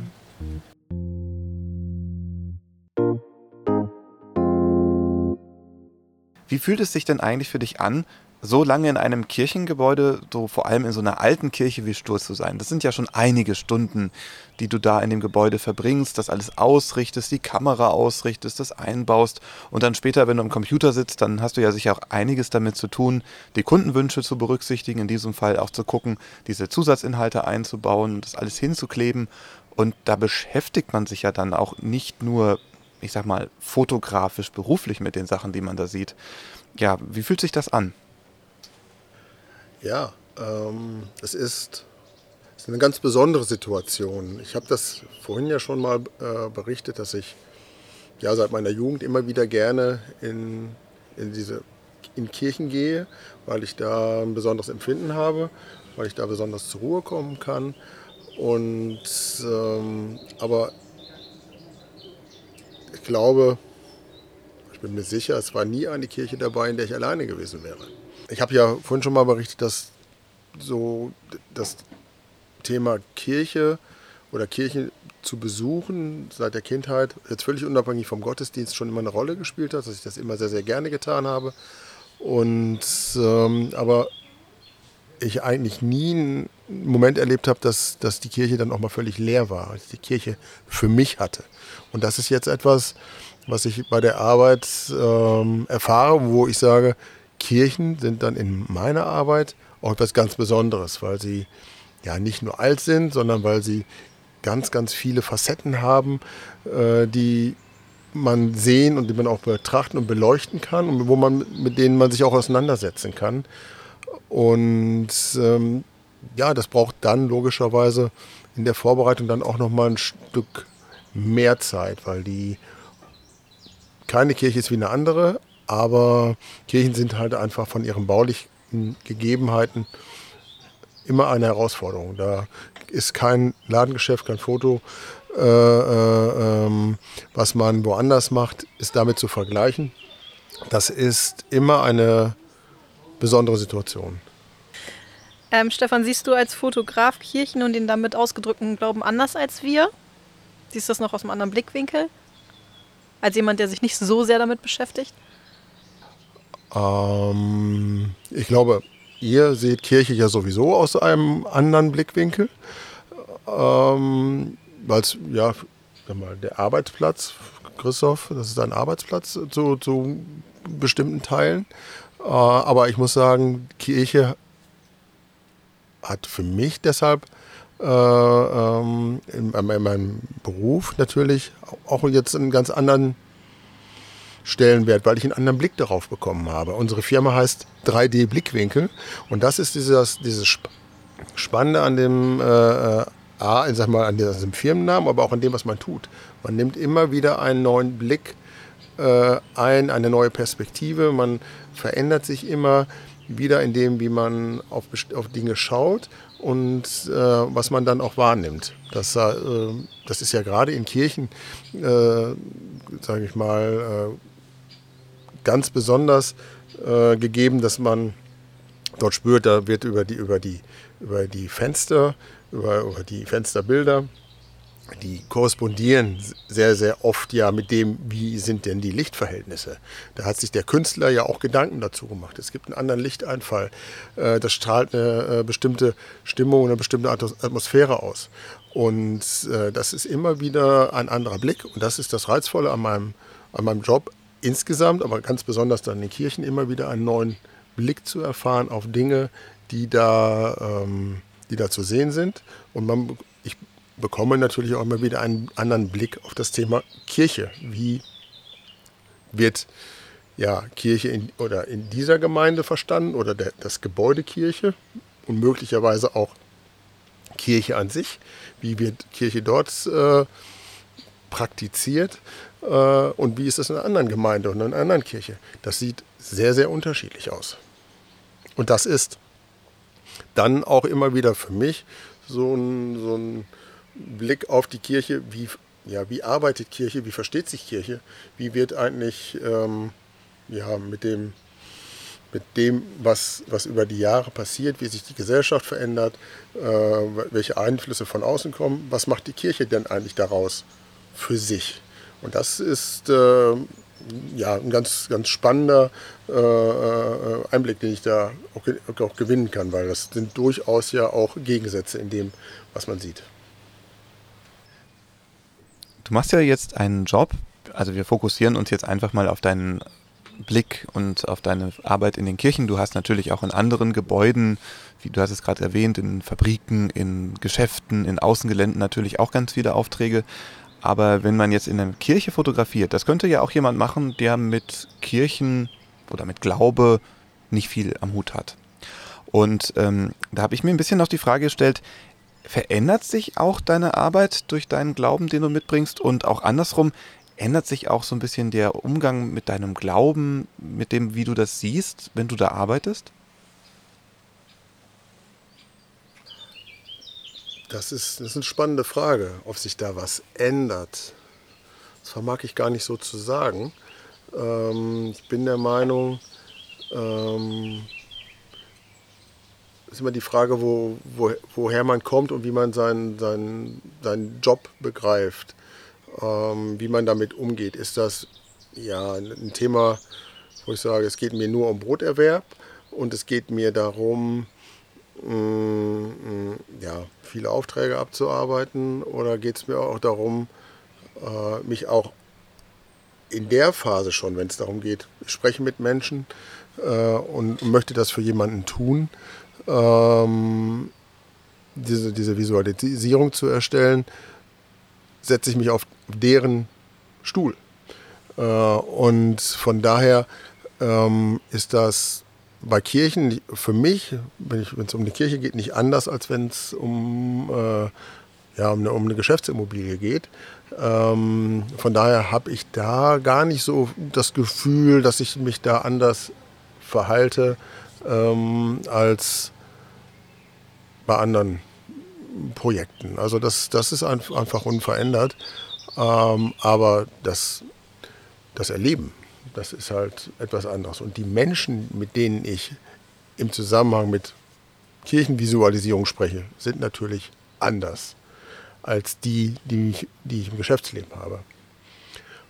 Wie fühlt es sich denn eigentlich für dich an, so lange in einem Kirchengebäude, so vor allem in so einer alten Kirche wie Stur zu sein. Das sind ja schon einige Stunden, die du da in dem Gebäude verbringst, das alles ausrichtest, die Kamera ausrichtest, das einbaust und dann später, wenn du am Computer sitzt, dann hast du ja sicher auch einiges damit zu tun, die Kundenwünsche zu berücksichtigen, in diesem Fall auch zu gucken, diese Zusatzinhalte einzubauen, das alles hinzukleben und da beschäftigt man sich ja dann auch nicht nur, ich sag mal, fotografisch, beruflich mit den Sachen, die man da sieht. Ja, wie fühlt sich das an? Ja, ähm, es ist, ist eine ganz besondere Situation. Ich habe das vorhin ja schon mal äh, berichtet, dass ich ja seit meiner Jugend immer wieder gerne in, in diese in Kirchen gehe, weil ich da ein besonderes Empfinden habe, weil ich da besonders zur Ruhe kommen kann. Und ähm, aber ich glaube, ich bin mir sicher, es war nie eine Kirche dabei, in der ich alleine gewesen wäre. Ich habe ja vorhin schon mal berichtet, dass so das Thema Kirche oder Kirche zu besuchen seit der Kindheit, jetzt völlig unabhängig vom Gottesdienst, schon immer eine Rolle gespielt hat, dass ich das immer sehr, sehr gerne getan habe. Und ähm, aber ich eigentlich nie einen Moment erlebt habe, dass, dass die Kirche dann auch mal völlig leer war, als die Kirche für mich hatte. Und das ist jetzt etwas, was ich bei der Arbeit ähm, erfahre, wo ich sage, Kirchen sind dann in meiner Arbeit auch etwas ganz Besonderes, weil sie ja nicht nur alt sind, sondern weil sie ganz, ganz viele Facetten haben, äh, die man sehen und die man auch betrachten und beleuchten kann und wo man, mit denen man sich auch auseinandersetzen kann. Und ähm, ja, das braucht dann logischerweise in der Vorbereitung dann auch noch mal ein Stück mehr Zeit, weil die keine Kirche ist wie eine andere, aber Kirchen sind halt einfach von ihren baulichen Gegebenheiten immer eine Herausforderung. Da ist kein Ladengeschäft, kein Foto, äh, äh, ähm, was man woanders macht, ist damit zu vergleichen. Das ist immer eine besondere Situation. Ähm, Stefan, siehst du als Fotograf Kirchen und den damit ausgedrückten Glauben anders als wir? Siehst du das noch aus einem anderen Blickwinkel? Als jemand, der sich nicht so sehr damit beschäftigt? Ähm, ich glaube, ihr seht Kirche ja sowieso aus einem anderen Blickwinkel. Ähm, Weil es, ja, mal, der Arbeitsplatz, Christoph, das ist ein Arbeitsplatz zu, zu bestimmten Teilen. Äh, aber ich muss sagen, Kirche hat für mich deshalb äh, ähm, in, in, meinem Beruf natürlich auch jetzt einen ganz anderen Stellenwert, weil ich einen anderen Blick darauf bekommen habe. Unsere Firma heißt 3D Blickwinkel und das ist dieses, dieses Spannende an dem, äh, A, ich sag mal, an diesem Firmennamen, aber auch an dem, was man tut. Man nimmt immer wieder einen neuen Blick äh, ein, eine neue Perspektive, man verändert sich immer wieder in dem, wie man auf, auf Dinge schaut und äh, was man dann auch wahrnimmt. Das, äh, das ist ja gerade in Kirchen, äh, sage ich mal, äh, ganz besonders äh, gegeben, dass man dort spürt, da wird über die, über die, über die Fenster, über, über die Fensterbilder, die korrespondieren sehr, sehr oft ja mit dem, wie sind denn die Lichtverhältnisse. Da hat sich der Künstler ja auch Gedanken dazu gemacht. Es gibt einen anderen Lichteinfall. Äh, das strahlt eine äh, bestimmte Stimmung, eine bestimmte Atmosphäre aus. Und äh, das ist immer wieder ein anderer Blick. Und das ist das Reizvolle an meinem, an meinem Job, insgesamt, aber ganz besonders dann in den Kirchen immer wieder einen neuen Blick zu erfahren auf Dinge, die da, ähm, die da zu sehen sind. Und man, ich bekomme natürlich auch immer wieder einen anderen Blick auf das Thema Kirche. Wie wird ja, Kirche in, oder in dieser Gemeinde verstanden oder der, das Gebäude Kirche und möglicherweise auch Kirche an sich? Wie wird Kirche dort äh, praktiziert? Äh, und wie ist es in einer anderen Gemeinde und in einer anderen Kirche. Das sieht sehr, sehr unterschiedlich aus. Und das ist dann auch immer wieder für mich so ein, so ein Blick auf die Kirche, wie, ja, wie arbeitet Kirche, wie versteht sich Kirche, wie wird eigentlich ähm, ja, mit dem, mit dem was, was über die Jahre passiert, wie sich die Gesellschaft verändert, äh, welche Einflüsse von außen kommen, was macht die Kirche denn eigentlich daraus für sich? Und das ist äh, ja, ein ganz, ganz spannender äh, äh, Einblick, den ich da auch, auch gewinnen kann, weil das sind durchaus ja auch Gegensätze in dem, was man sieht. Du machst ja jetzt einen Job, also wir fokussieren uns jetzt einfach mal auf deinen Blick und auf deine Arbeit in den Kirchen. Du hast natürlich auch in anderen Gebäuden, wie du hast es gerade erwähnt, in Fabriken, in Geschäften, in Außengeländen natürlich auch ganz viele Aufträge. Aber wenn man jetzt in einer Kirche fotografiert, das könnte ja auch jemand machen, der mit Kirchen oder mit Glaube nicht viel am Hut hat. Und ähm, da habe ich mir ein bisschen noch die Frage gestellt, verändert sich auch deine Arbeit durch deinen Glauben, den du mitbringst? Und auch andersrum, ändert sich auch so ein bisschen der Umgang mit deinem Glauben, mit dem, wie du das siehst, wenn du da arbeitest? Das ist, das ist eine spannende Frage, ob sich da was ändert. Das vermag ich gar nicht so zu sagen. Ähm, ich bin der Meinung, ähm, ist immer die Frage, wo, wo, woher man kommt und wie man seinen, seinen, seinen Job begreift, ähm, wie man damit umgeht. Ist das ja ein Thema, wo ich sage, es geht mir nur um Broterwerb und es geht mir darum, mh, mh, ja, viele Aufträge abzuarbeiten oder geht es mir auch darum, äh, mich auch in der Phase schon, wenn es darum geht, ich spreche mit Menschen äh, und möchte das für jemanden tun, ähm, diese, diese Visualisierung zu erstellen, setze ich mich auf deren Stuhl. Äh, und von daher ähm, ist das bei Kirchen für mich, wenn es um die Kirche geht, nicht anders, als wenn es um, äh, ja, um, eine, um eine Geschäftsimmobilie geht. Ähm, von daher habe ich da gar nicht so das Gefühl, dass ich mich da anders verhalte ähm, als bei anderen Projekten. Also das, das ist einfach unverändert. Ähm, aber das, das Erleben das ist halt etwas anderes. Und die Menschen, mit denen ich im Zusammenhang mit Kirchenvisualisierung spreche, sind natürlich anders als die, die ich, die ich im Geschäftsleben habe.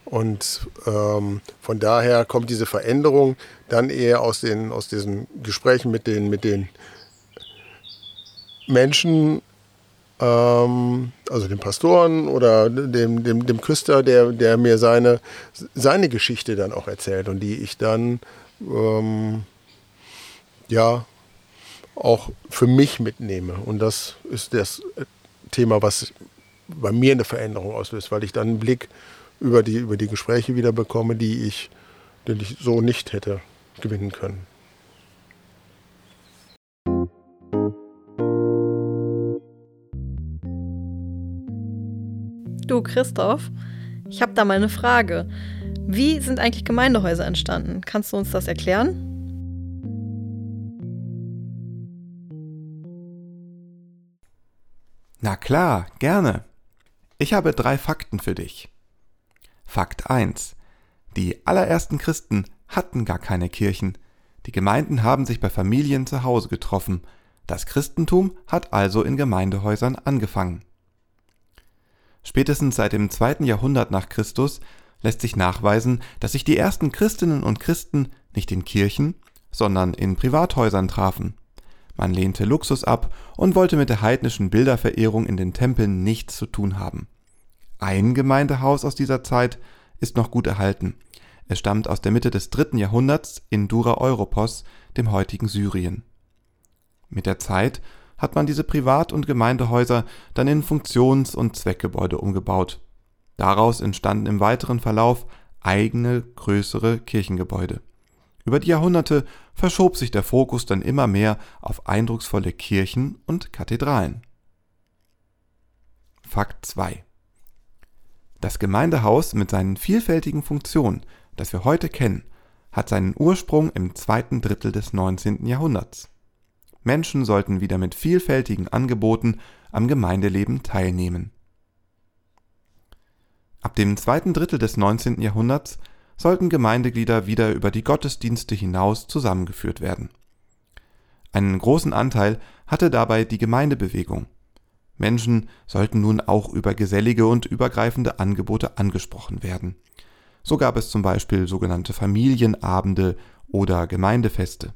Und ähm, von daher kommt diese Veränderung dann eher aus, den, aus diesen Gesprächen mit den, mit den Menschen, ähm, also dem Pastoren oder dem, dem, dem Küster, der, der mir seine, seine Geschichte dann auch erzählt und die ich dann ähm, ja auch für mich mitnehme. Und das ist das Thema, was bei mir eine Veränderung auslöst, weil ich dann einen Blick über die, über die Gespräche wieder bekomme, die ich, den ich so nicht hätte gewinnen können. Du, Christoph, ich habe da mal eine Frage. Wie sind eigentlich Gemeindehäuser entstanden? Kannst du uns das erklären? Na klar, gerne. Ich habe drei Fakten für dich. Fakt 1. Die allerersten Christen hatten gar keine Kirchen. Die Gemeinden haben sich bei Familien zu Hause getroffen. Das Christentum hat also in Gemeindehäusern angefangen. Spätestens seit dem zweiten Jahrhundert nach Christus lässt sich nachweisen, dass sich die ersten Christinnen und Christen nicht in Kirchen, sondern in Privathäusern trafen. Man lehnte Luxus ab und wollte mit der heidnischen Bilderverehrung in den Tempeln nichts zu tun haben. Ein Gemeindehaus aus dieser Zeit ist noch gut erhalten. Es stammt aus der Mitte des dritten Jahrhunderts in Dura Europos, dem heutigen Syrien. Mit der Zeit hat man diese Privat- und Gemeindehäuser dann in Funktions- und Zweckgebäude umgebaut. Daraus entstanden im weiteren Verlauf eigene größere Kirchengebäude. Über die Jahrhunderte verschob sich der Fokus dann immer mehr auf eindrucksvolle Kirchen und Kathedralen. Fakt 2 Das Gemeindehaus mit seinen vielfältigen Funktionen, das wir heute kennen, hat seinen Ursprung im zweiten Drittel des 19. Jahrhunderts. Menschen sollten wieder mit vielfältigen Angeboten am Gemeindeleben teilnehmen. Ab dem zweiten Drittel des 19. Jahrhunderts sollten Gemeindeglieder wieder über die Gottesdienste hinaus zusammengeführt werden. Einen großen Anteil hatte dabei die Gemeindebewegung. Menschen sollten nun auch über gesellige und übergreifende Angebote angesprochen werden. So gab es zum Beispiel sogenannte Familienabende oder Gemeindefeste.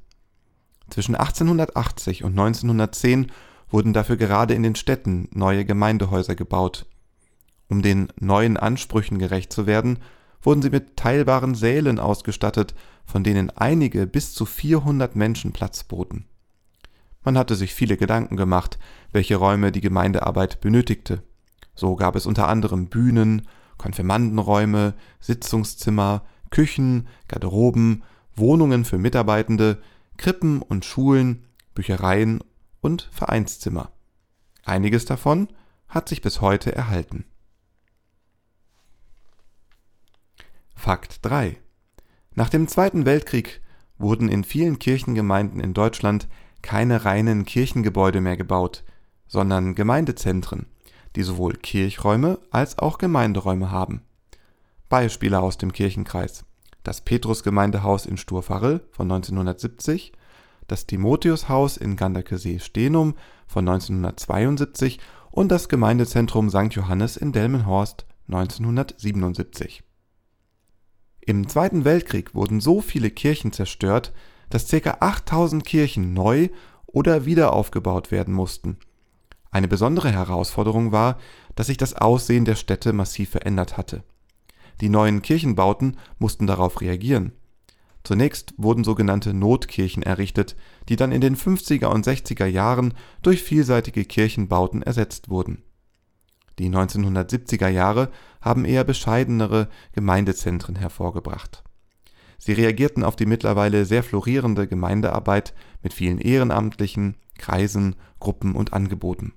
Zwischen 1880 und 1910 wurden dafür gerade in den Städten neue Gemeindehäuser gebaut. Um den neuen Ansprüchen gerecht zu werden, wurden sie mit teilbaren Sälen ausgestattet, von denen einige bis zu 400 Menschen Platz boten. Man hatte sich viele Gedanken gemacht, welche Räume die Gemeindearbeit benötigte. So gab es unter anderem Bühnen, Konfirmandenräume, Sitzungszimmer, Küchen, Garderoben, Wohnungen für Mitarbeitende, Krippen und Schulen, Büchereien und Vereinszimmer. Einiges davon hat sich bis heute erhalten. Fakt 3. Nach dem Zweiten Weltkrieg wurden in vielen Kirchengemeinden in Deutschland keine reinen Kirchengebäude mehr gebaut, sondern Gemeindezentren, die sowohl Kirchräume als auch Gemeinderäume haben. Beispiele aus dem Kirchenkreis: das Petrusgemeindehaus in Sturfarrel von 1970, das Timotheushaus in Ganderkesee-Stenum von 1972 und das Gemeindezentrum St. Johannes in Delmenhorst 1977. Im Zweiten Weltkrieg wurden so viele Kirchen zerstört, dass ca. 8000 Kirchen neu oder wiederaufgebaut werden mussten. Eine besondere Herausforderung war, dass sich das Aussehen der Städte massiv verändert hatte. Die neuen Kirchenbauten mussten darauf reagieren. Zunächst wurden sogenannte Notkirchen errichtet, die dann in den 50er und 60er Jahren durch vielseitige Kirchenbauten ersetzt wurden. Die 1970er Jahre haben eher bescheidenere Gemeindezentren hervorgebracht. Sie reagierten auf die mittlerweile sehr florierende Gemeindearbeit mit vielen Ehrenamtlichen, Kreisen, Gruppen und Angeboten.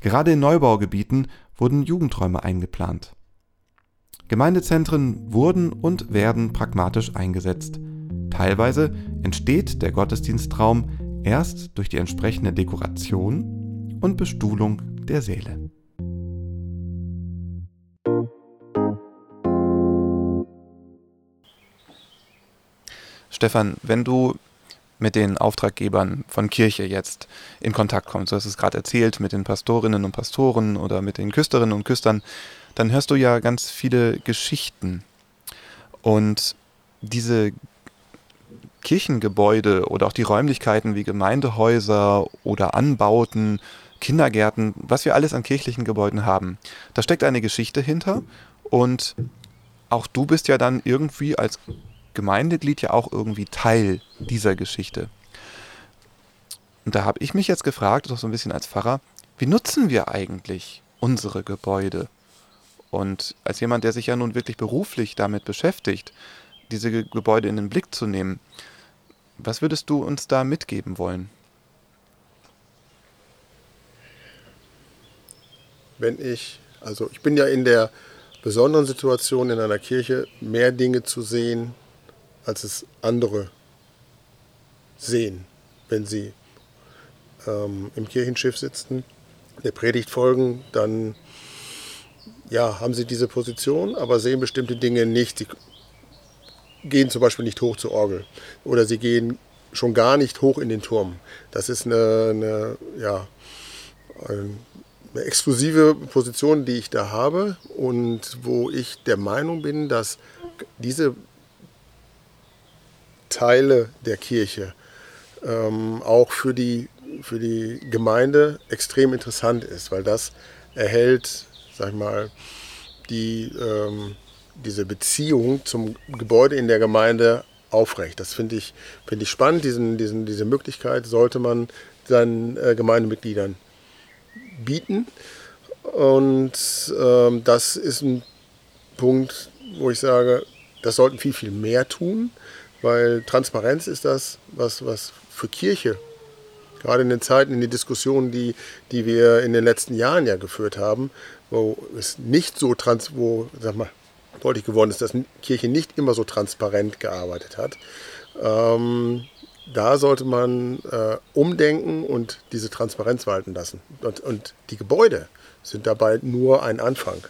Gerade in Neubaugebieten wurden Jugendräume eingeplant. Gemeindezentren wurden und werden pragmatisch eingesetzt. Teilweise entsteht der Gottesdienstraum erst durch die entsprechende Dekoration und Bestuhlung der Säle. Stefan, wenn du mit den Auftraggebern von Kirche jetzt in Kontakt kommst, du hast es gerade erzählt, mit den Pastorinnen und Pastoren oder mit den Küsterinnen und Küstern, dann hörst du ja ganz viele Geschichten. Und diese Kirchengebäude oder auch die Räumlichkeiten wie Gemeindehäuser oder Anbauten, Kindergärten, was wir alles an kirchlichen Gebäuden haben, da steckt eine Geschichte hinter. Und auch du bist ja dann irgendwie als Gemeindeglied ja auch irgendwie Teil dieser Geschichte. Und da habe ich mich jetzt gefragt, auch so ein bisschen als Pfarrer, wie nutzen wir eigentlich unsere Gebäude? Und als jemand, der sich ja nun wirklich beruflich damit beschäftigt, diese Gebäude in den Blick zu nehmen, was würdest du uns da mitgeben wollen? Wenn ich, also ich bin ja in der besonderen Situation in einer Kirche, mehr Dinge zu sehen, als es andere sehen, wenn sie ähm, im Kirchenschiff sitzen, der Predigt folgen, dann ja, haben sie diese Position, aber sehen bestimmte Dinge nicht. Sie gehen zum Beispiel nicht hoch zur Orgel oder sie gehen schon gar nicht hoch in den Turm. Das ist eine, eine ja, eine exklusive Position, die ich da habe und wo ich der Meinung bin, dass diese Teile der Kirche ähm, auch für die, für die Gemeinde extrem interessant ist, weil das erhält, sag ich mal, die, ähm, diese Beziehung zum Gebäude in der Gemeinde aufrecht. Das finde ich, find ich spannend. Diesen, diesen, diese Möglichkeit sollte man seinen äh, Gemeindemitgliedern bieten. Und ähm, das ist ein Punkt, wo ich sage, das sollten viel, viel mehr tun. Weil Transparenz ist das, was, was für Kirche, gerade in den Zeiten, in den Diskussionen, die, die wir in den letzten Jahren ja geführt haben, wo es nicht so trans, wo, sag mal, deutlich geworden ist, dass Kirche nicht immer so transparent gearbeitet hat. Ähm, da sollte man äh, umdenken und diese Transparenz walten lassen. Und, und die Gebäude sind dabei nur ein Anfang.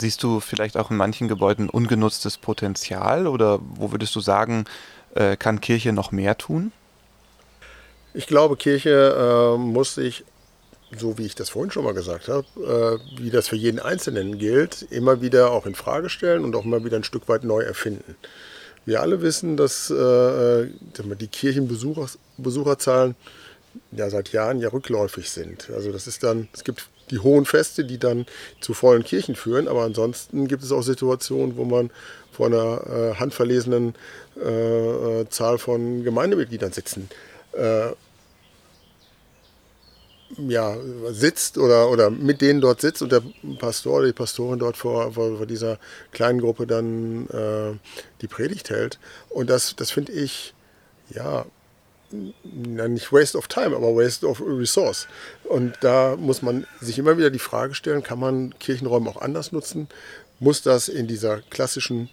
Siehst du vielleicht auch in manchen Gebäuden ungenutztes Potenzial oder wo würdest du sagen, äh, kann Kirche noch mehr tun? Ich glaube, Kirche äh, muss sich, so wie ich das vorhin schon mal gesagt habe, äh, wie das für jeden Einzelnen gilt, immer wieder auch in Frage stellen und auch immer wieder ein Stück weit neu erfinden. Wir alle wissen, dass äh, die Kirchenbesucherzahlen ja seit Jahren ja rückläufig sind. Also das ist dann, es gibt die hohen Feste, die dann zu vollen Kirchen führen, aber ansonsten gibt es auch Situationen, wo man vor einer äh, handverlesenen äh, Zahl von Gemeindemitgliedern sitzen äh, ja, sitzt oder, oder mit denen dort sitzt und der Pastor oder die Pastorin dort vor, vor, vor dieser kleinen Gruppe dann äh, die Predigt hält. Und das, das finde ich, ja, nicht Waste of Time, aber Waste of Resource. Und da muss man sich immer wieder die Frage stellen, kann man Kirchenräume auch anders nutzen? Muss das in dieser klassischen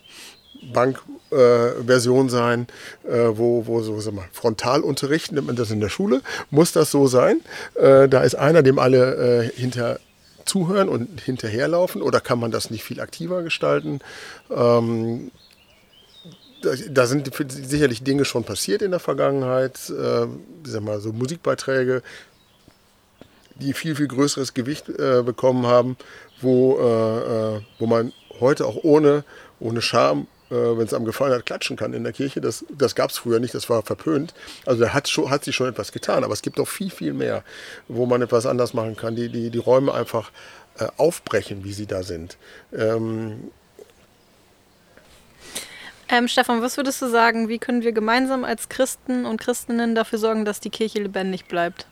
Bankversion äh, sein, äh, wo, wo so sag mal, Frontalunterricht, nennt man das in der Schule, muss das so sein? Äh, da ist einer, dem alle äh, hinter zuhören und hinterherlaufen oder kann man das nicht viel aktiver gestalten? Ähm, da, sind sicherlich Dinge schon passiert in der Vergangenheit, äh, sag mal, so Musikbeiträge, die viel, viel größeres Gewicht äh, bekommen haben, wo, äh, äh wo man heute auch ohne, ohne Scham äh, wenn es einem gefallen hat, klatschen kann in der Kirche. Das, das gab es früher nicht, das war verpönt. Also da hat, hat sich schon etwas getan, aber es gibt auch viel, viel mehr, wo man etwas anders machen kann, die, die, die Räume einfach äh, aufbrechen, wie sie da sind. Ähm, ähm, Stefan, was würdest du sagen, wie können wir gemeinsam als Christen und Christinnen dafür sorgen, dass die Kirche lebendig bleibt?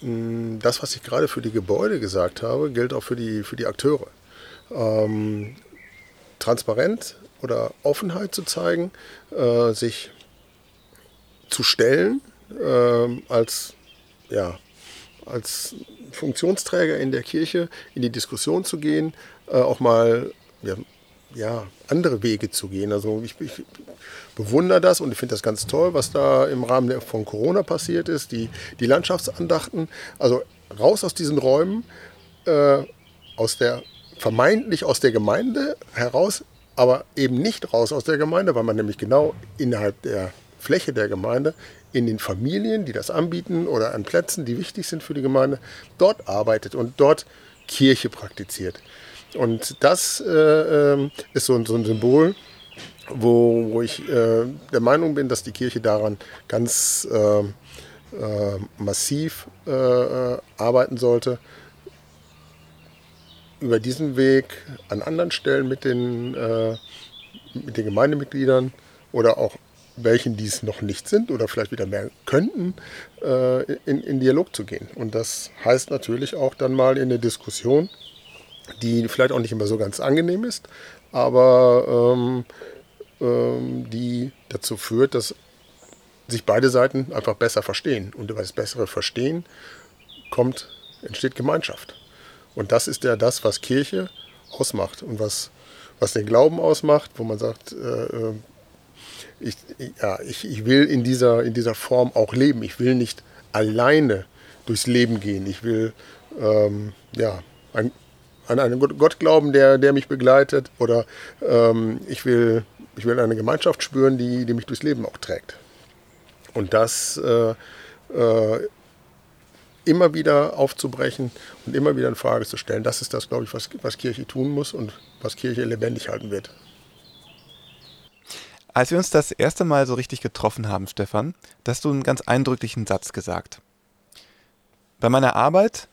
Mm, das, was ich gerade für die Gebäude gesagt habe, gilt auch für die, für die Akteure. Ähm, transparent oder Offenheit zu zeigen, äh, sich zu stellen äh, als, ja, als Funktionsträger in der Kirche, in die Diskussion zu gehen, äh, auch mal ja, ja, andere Wege zu gehen. Also ich, ich bewundere das und ich finde das ganz toll, was da im Rahmen von Corona passiert ist, die, die Landschaftsandachten. Also raus aus diesen Räumen, äh, aus der vermeintlich aus der Gemeinde heraus, aber eben nicht raus aus der Gemeinde, weil man nämlich genau innerhalb der Fläche der Gemeinde in den Familien, die das anbieten oder an Plätzen, die wichtig sind für die Gemeinde, dort arbeitet und dort Kirche praktiziert. Und das äh, ähm, ist so, so, ein Symbol, wo, wo ich äh, der Meinung bin, dass die Kirche daran ganz äh, äh massiv äh, äh, arbeiten sollte, über diesen Weg an anderen Stellen mit den, mit den Gemeindemitgliedern oder auch welchen, die es noch nicht sind oder vielleicht wieder mehr könnten, in, in Dialog zu gehen. Und das heißt natürlich auch dann mal in der Diskussion die vielleicht auch nicht immer so ganz angenehm ist, aber ähm, ähm, die dazu führt, dass sich beide Seiten einfach besser verstehen. Und über das bessere Verstehen kommt, entsteht Gemeinschaft. Und das ist ja das, was Kirche ausmacht und was, was den Glauben ausmacht, wo man sagt, äh, äh ich, ja, ich, ich will in dieser, in dieser Form auch leben. Ich will nicht alleine durchs Leben gehen. Ich will ähm, ja, ein, an einen Gott glauben, der, der mich begleitet. Oder ähm, ich, will, ich will eine Gemeinschaft spüren, die, die mich durchs Leben auch trägt. Und das äh, äh, immer wieder aufzubrechen und immer wieder in Frage zu stellen, das ist das, glaube ich, was, was Kirche tun muss und was Kirche lebendig halten wird. Als wir uns das erste Mal so richtig getroffen haben, Stefan, hast du einen ganz eindrücklichen Satz gesagt. Bei meiner Arbeit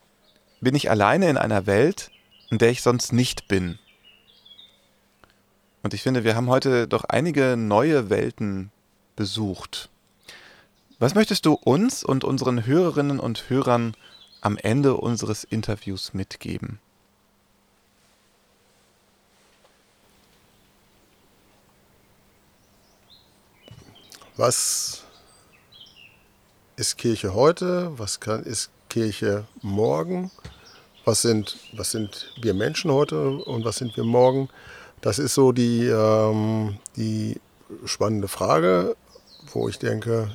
bin ich alleine in einer Welt, in der ich sonst nicht bin. Und ich finde, wir haben heute doch einige neue Welten besucht. Was möchtest du uns und unseren Hörerinnen und Hörern am Ende unseres Interviews mitgeben? Was ist Kirche heute? Was kann, ist Kirche morgen? Was sind, was sind wir Menschen heute und was sind wir morgen? Das ist so die, ähm, die spannende Frage, wo ich denke,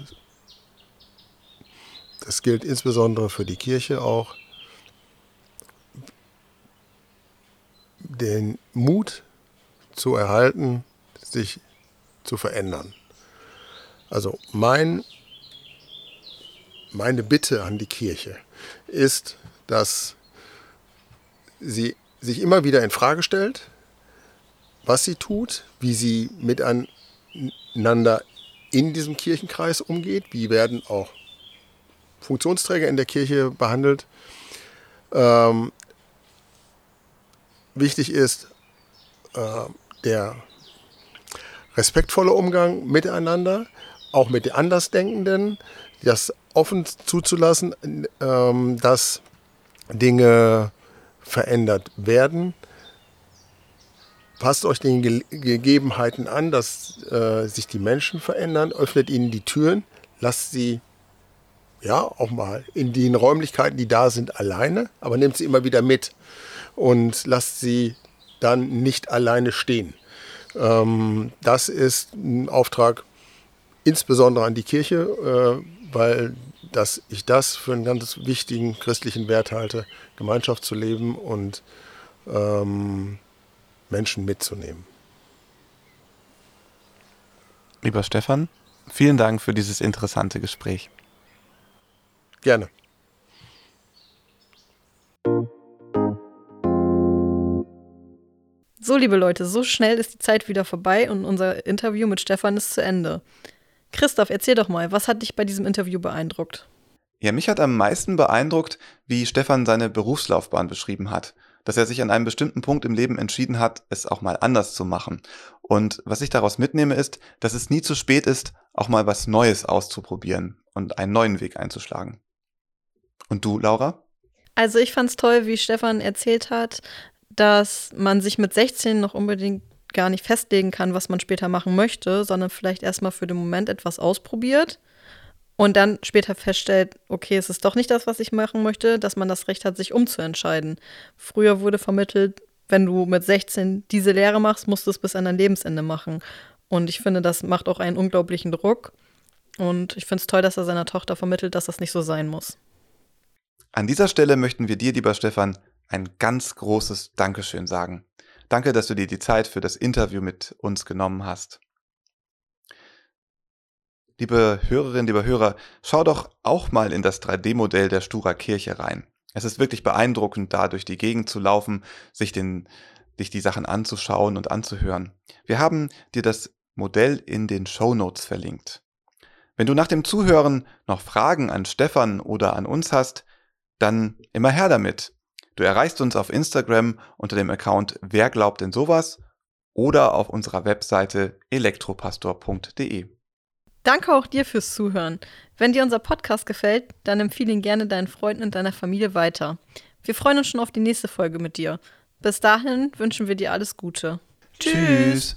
das gilt insbesondere für die Kirche auch, den Mut zu erhalten, sich zu verändern. Also mein, meine Bitte an die Kirche ist, dass sie sich immer wieder in Frage stellt, was sie tut, wie sie miteinander in diesem Kirchenkreis umgeht, wie werden auch Funktionsträger in der Kirche behandelt. Ähm, wichtig ist äh, der respektvolle Umgang miteinander, auch mit den Andersdenkenden, das offen zuzulassen, ähm, dass Dinge verändert werden. Passt euch den Ge Gegebenheiten an, dass äh, sich die Menschen verändern, öffnet ihnen die Türen, lasst sie ja auch mal in den Räumlichkeiten, die da sind, alleine, aber nehmt sie immer wieder mit und lasst sie dann nicht alleine stehen. Ähm, das ist ein Auftrag insbesondere an die Kirche, äh, weil dass ich das für einen ganz wichtigen christlichen Wert halte, Gemeinschaft zu leben und ähm, Menschen mitzunehmen. Lieber Stefan, vielen Dank für dieses interessante Gespräch. Gerne. So, liebe Leute, so schnell ist die Zeit wieder vorbei und unser Interview mit Stefan ist zu Ende. Christoph, erzähl doch mal, was hat dich bei diesem Interview beeindruckt? Ja, mich hat am meisten beeindruckt, wie Stefan seine Berufslaufbahn beschrieben hat. Dass er sich an einem bestimmten Punkt im Leben entschieden hat, es auch mal anders zu machen. Und was ich daraus mitnehme, ist, dass es nie zu spät ist, auch mal was Neues auszuprobieren und einen neuen Weg einzuschlagen. Und du, Laura? Also ich fand es toll, wie Stefan erzählt hat, dass man sich mit 16 noch unbedingt gar nicht festlegen kann, was man später machen möchte, sondern vielleicht erstmal für den Moment etwas ausprobiert und dann später feststellt, okay, es ist doch nicht das, was ich machen möchte, dass man das Recht hat, sich umzuentscheiden. Früher wurde vermittelt, wenn du mit 16 diese Lehre machst, musst du es bis an dein Lebensende machen. Und ich finde, das macht auch einen unglaublichen Druck. Und ich finde es toll, dass er seiner Tochter vermittelt, dass das nicht so sein muss. An dieser Stelle möchten wir dir, lieber Stefan, ein ganz großes Dankeschön sagen. Danke, dass du dir die Zeit für das Interview mit uns genommen hast. Liebe Hörerinnen, lieber Hörer, schau doch auch mal in das 3D-Modell der Stura Kirche rein. Es ist wirklich beeindruckend, da durch die Gegend zu laufen, sich, den, sich die Sachen anzuschauen und anzuhören. Wir haben dir das Modell in den Show Notes verlinkt. Wenn du nach dem Zuhören noch Fragen an Stefan oder an uns hast, dann immer her damit. Du erreichst uns auf Instagram unter dem Account Wer glaubt denn sowas oder auf unserer Webseite elektropastor.de. Danke auch dir fürs Zuhören. Wenn dir unser Podcast gefällt, dann empfehle ihn gerne deinen Freunden und deiner Familie weiter. Wir freuen uns schon auf die nächste Folge mit dir. Bis dahin wünschen wir dir alles Gute. Tschüss.